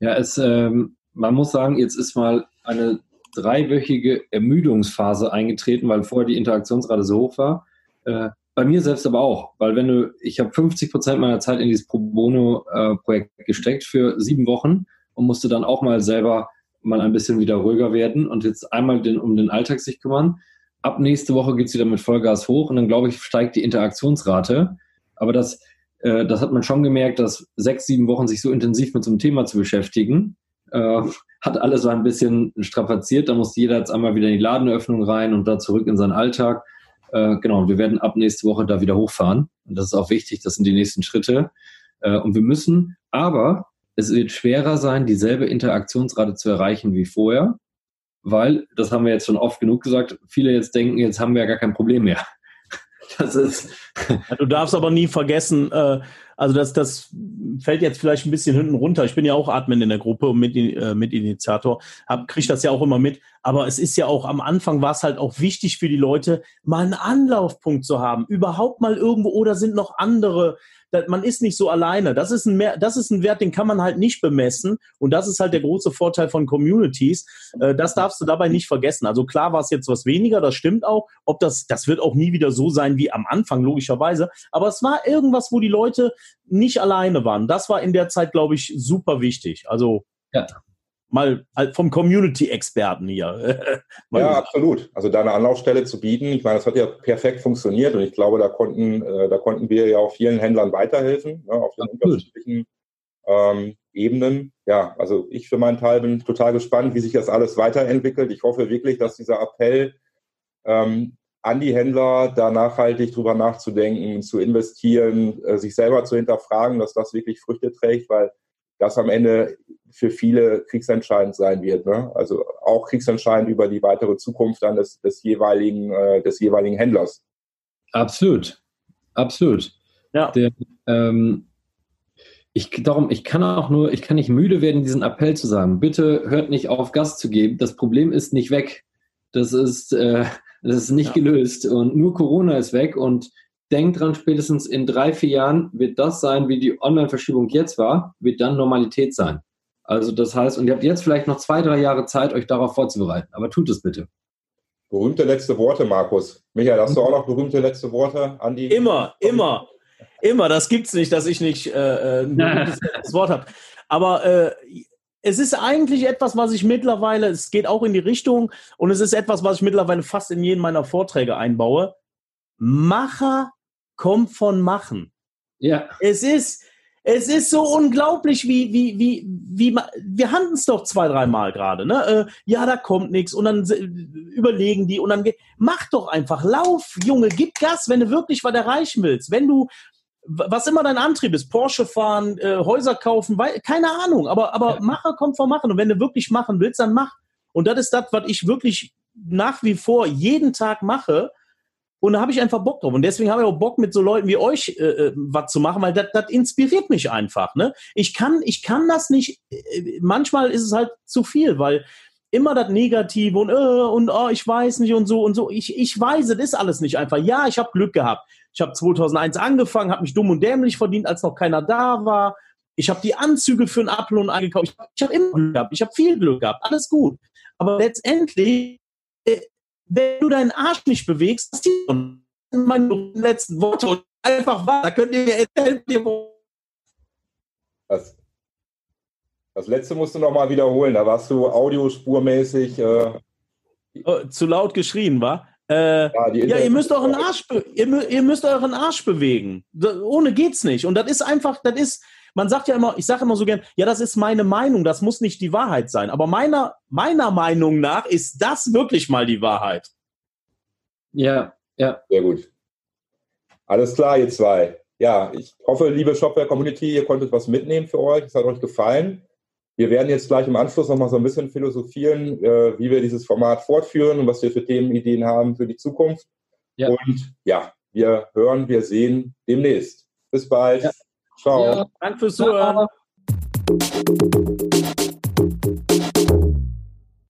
Ja, es, ähm, man muss sagen, jetzt ist mal eine dreiwöchige Ermüdungsphase eingetreten, weil vorher die Interaktionsrate so hoch war. Äh, bei mir selbst aber auch, weil wenn du, ich habe 50 Prozent meiner Zeit in dieses Pro Bono-Projekt äh, gesteckt für sieben Wochen und musste dann auch mal selber mal ein bisschen wieder ruhiger werden und jetzt einmal den, um den Alltag sich kümmern. Ab nächste Woche geht's wieder mit Vollgas hoch und dann glaube ich, steigt die Interaktionsrate. Aber das, äh, das hat man schon gemerkt, dass sechs, sieben Wochen sich so intensiv mit so einem Thema zu beschäftigen, äh, hat alles so ein bisschen strapaziert. Da musste jeder jetzt einmal wieder in die Ladenöffnung rein und da zurück in seinen Alltag. Äh, genau, wir werden ab nächste Woche da wieder hochfahren. Und das ist auch wichtig, das sind die nächsten Schritte. Äh, und wir müssen, aber es wird schwerer sein, dieselbe Interaktionsrate zu erreichen wie vorher, weil, das haben wir jetzt schon oft genug gesagt, viele jetzt denken, jetzt haben wir ja gar kein Problem mehr. Das ist. du darfst aber nie vergessen, äh, also das, das fällt jetzt vielleicht ein bisschen hinten runter. Ich bin ja auch Admin in der Gruppe und mit, äh, mit Initiator, hab, krieg das ja auch immer mit. Aber es ist ja auch am Anfang war es halt auch wichtig für die Leute, mal einen Anlaufpunkt zu haben. Überhaupt mal irgendwo oder sind noch andere man ist nicht so alleine. Das ist ein, mehr, das ist ein Wert, den kann man halt nicht bemessen. Und das ist halt der große Vorteil von Communities. Äh, das darfst du dabei nicht vergessen. Also klar war es jetzt was weniger, das stimmt auch. Ob das, das wird auch nie wieder so sein wie am Anfang, logischerweise. Aber es war irgendwas, wo die Leute nicht alleine waren. Das war in der Zeit, glaube ich, super wichtig. Also, ja mal vom Community-Experten hier. ja, absolut. Also da eine Anlaufstelle zu bieten, ich meine, das hat ja perfekt funktioniert und ich glaube, da konnten, äh, da konnten wir ja auch vielen Händlern weiterhelfen, ne, auf den unterschiedlichen ähm, Ebenen. Ja, also ich für meinen Teil bin total gespannt, wie sich das alles weiterentwickelt. Ich hoffe wirklich, dass dieser Appell ähm, an die Händler, da nachhaltig drüber nachzudenken, zu investieren, äh, sich selber zu hinterfragen, dass das wirklich Früchte trägt, weil das am Ende für viele kriegsentscheidend sein wird. Ne? Also auch kriegsentscheidend über die weitere Zukunft dann des, des jeweiligen, äh, des jeweiligen Händlers. Absolut, absolut. Ja. Der, ähm, ich, darum, ich kann auch nur, ich kann nicht müde werden, diesen Appell zu sagen. Bitte hört nicht auf, Gas zu geben. Das Problem ist nicht weg. Das ist, äh, Das ist nicht ja. gelöst und nur Corona ist weg und denkt dran, spätestens in drei, vier Jahren wird das sein, wie die Online-Verschiebung jetzt war, wird dann Normalität sein. Also das heißt, und ihr habt jetzt vielleicht noch zwei, drei Jahre Zeit, euch darauf vorzubereiten. Aber tut es bitte. Berühmte letzte Worte, Markus. Michael, hast du auch noch berühmte letzte Worte an die? Immer, immer, immer. Das gibt's nicht, dass ich nicht äh, äh ein berühmtes Wort habe. Aber äh, es ist eigentlich etwas, was ich mittlerweile, es geht auch in die Richtung und es ist etwas, was ich mittlerweile fast in jeden meiner Vorträge einbaue. Macher kommt von Machen. Ja. Es ist, es ist so unglaublich, wie, wie, wie, wie, wir hatten es doch zwei, dreimal gerade, ne? Äh, ja, da kommt nichts und dann überlegen die und dann geht, mach doch einfach, lauf, Junge, gib Gas, wenn du wirklich was erreichen willst. Wenn du, was immer dein Antrieb ist, Porsche fahren, äh, Häuser kaufen, weil, keine Ahnung, aber, aber ja. Macher kommt vom Machen und wenn du wirklich machen willst, dann mach. Und das ist das, was ich wirklich nach wie vor jeden Tag mache und da habe ich einfach Bock drauf. Und deswegen habe ich auch Bock, mit so Leuten wie euch äh, äh was zu machen, weil das inspiriert mich einfach. Ne? Ich, kann, ich kann das nicht, äh, manchmal ist es halt zu viel, weil immer das Negative und, äh, und oh, ich weiß nicht und so und so. Ich, ich weiß, es ist alles nicht einfach. Ja, ich habe Glück gehabt. Ich habe 2001 angefangen, habe mich dumm und dämlich verdient, als noch keiner da war. Ich habe die Anzüge für einen Upload eingekauft. Ich habe hab immer Glück gehabt. Ich habe viel Glück gehabt. Alles gut. Aber letztendlich äh, wenn du deinen Arsch nicht bewegst, das sind meine letzten Worte und einfach wahr. Da könnt ihr mir erzählen, das, das letzte musst du nochmal wiederholen. Da warst du audiospurmäßig. Äh, oh, zu laut geschrien, war? Äh, ja, ja, ihr müsst euren Arsch, ihr, ihr, müsst euren Arsch bewegen. Ohne geht's nicht. Und das ist einfach, das ist, man sagt ja immer, ich sage immer so gern, ja, das ist meine Meinung, das muss nicht die Wahrheit sein. Aber meiner, meiner Meinung nach ist das wirklich mal die Wahrheit. Ja, ja. Sehr gut. Alles klar, ihr zwei. Ja, ich hoffe, liebe Shopware-Community, ihr konntet was mitnehmen für euch. Es hat euch gefallen. Wir werden jetzt gleich im Anschluss nochmal so ein bisschen philosophieren, äh, wie wir dieses Format fortführen und was wir für Themenideen haben für die Zukunft. Ja. Und ja, wir hören, wir sehen demnächst. Bis bald. Ja. Ciao. Ja, danke fürs Zuhören.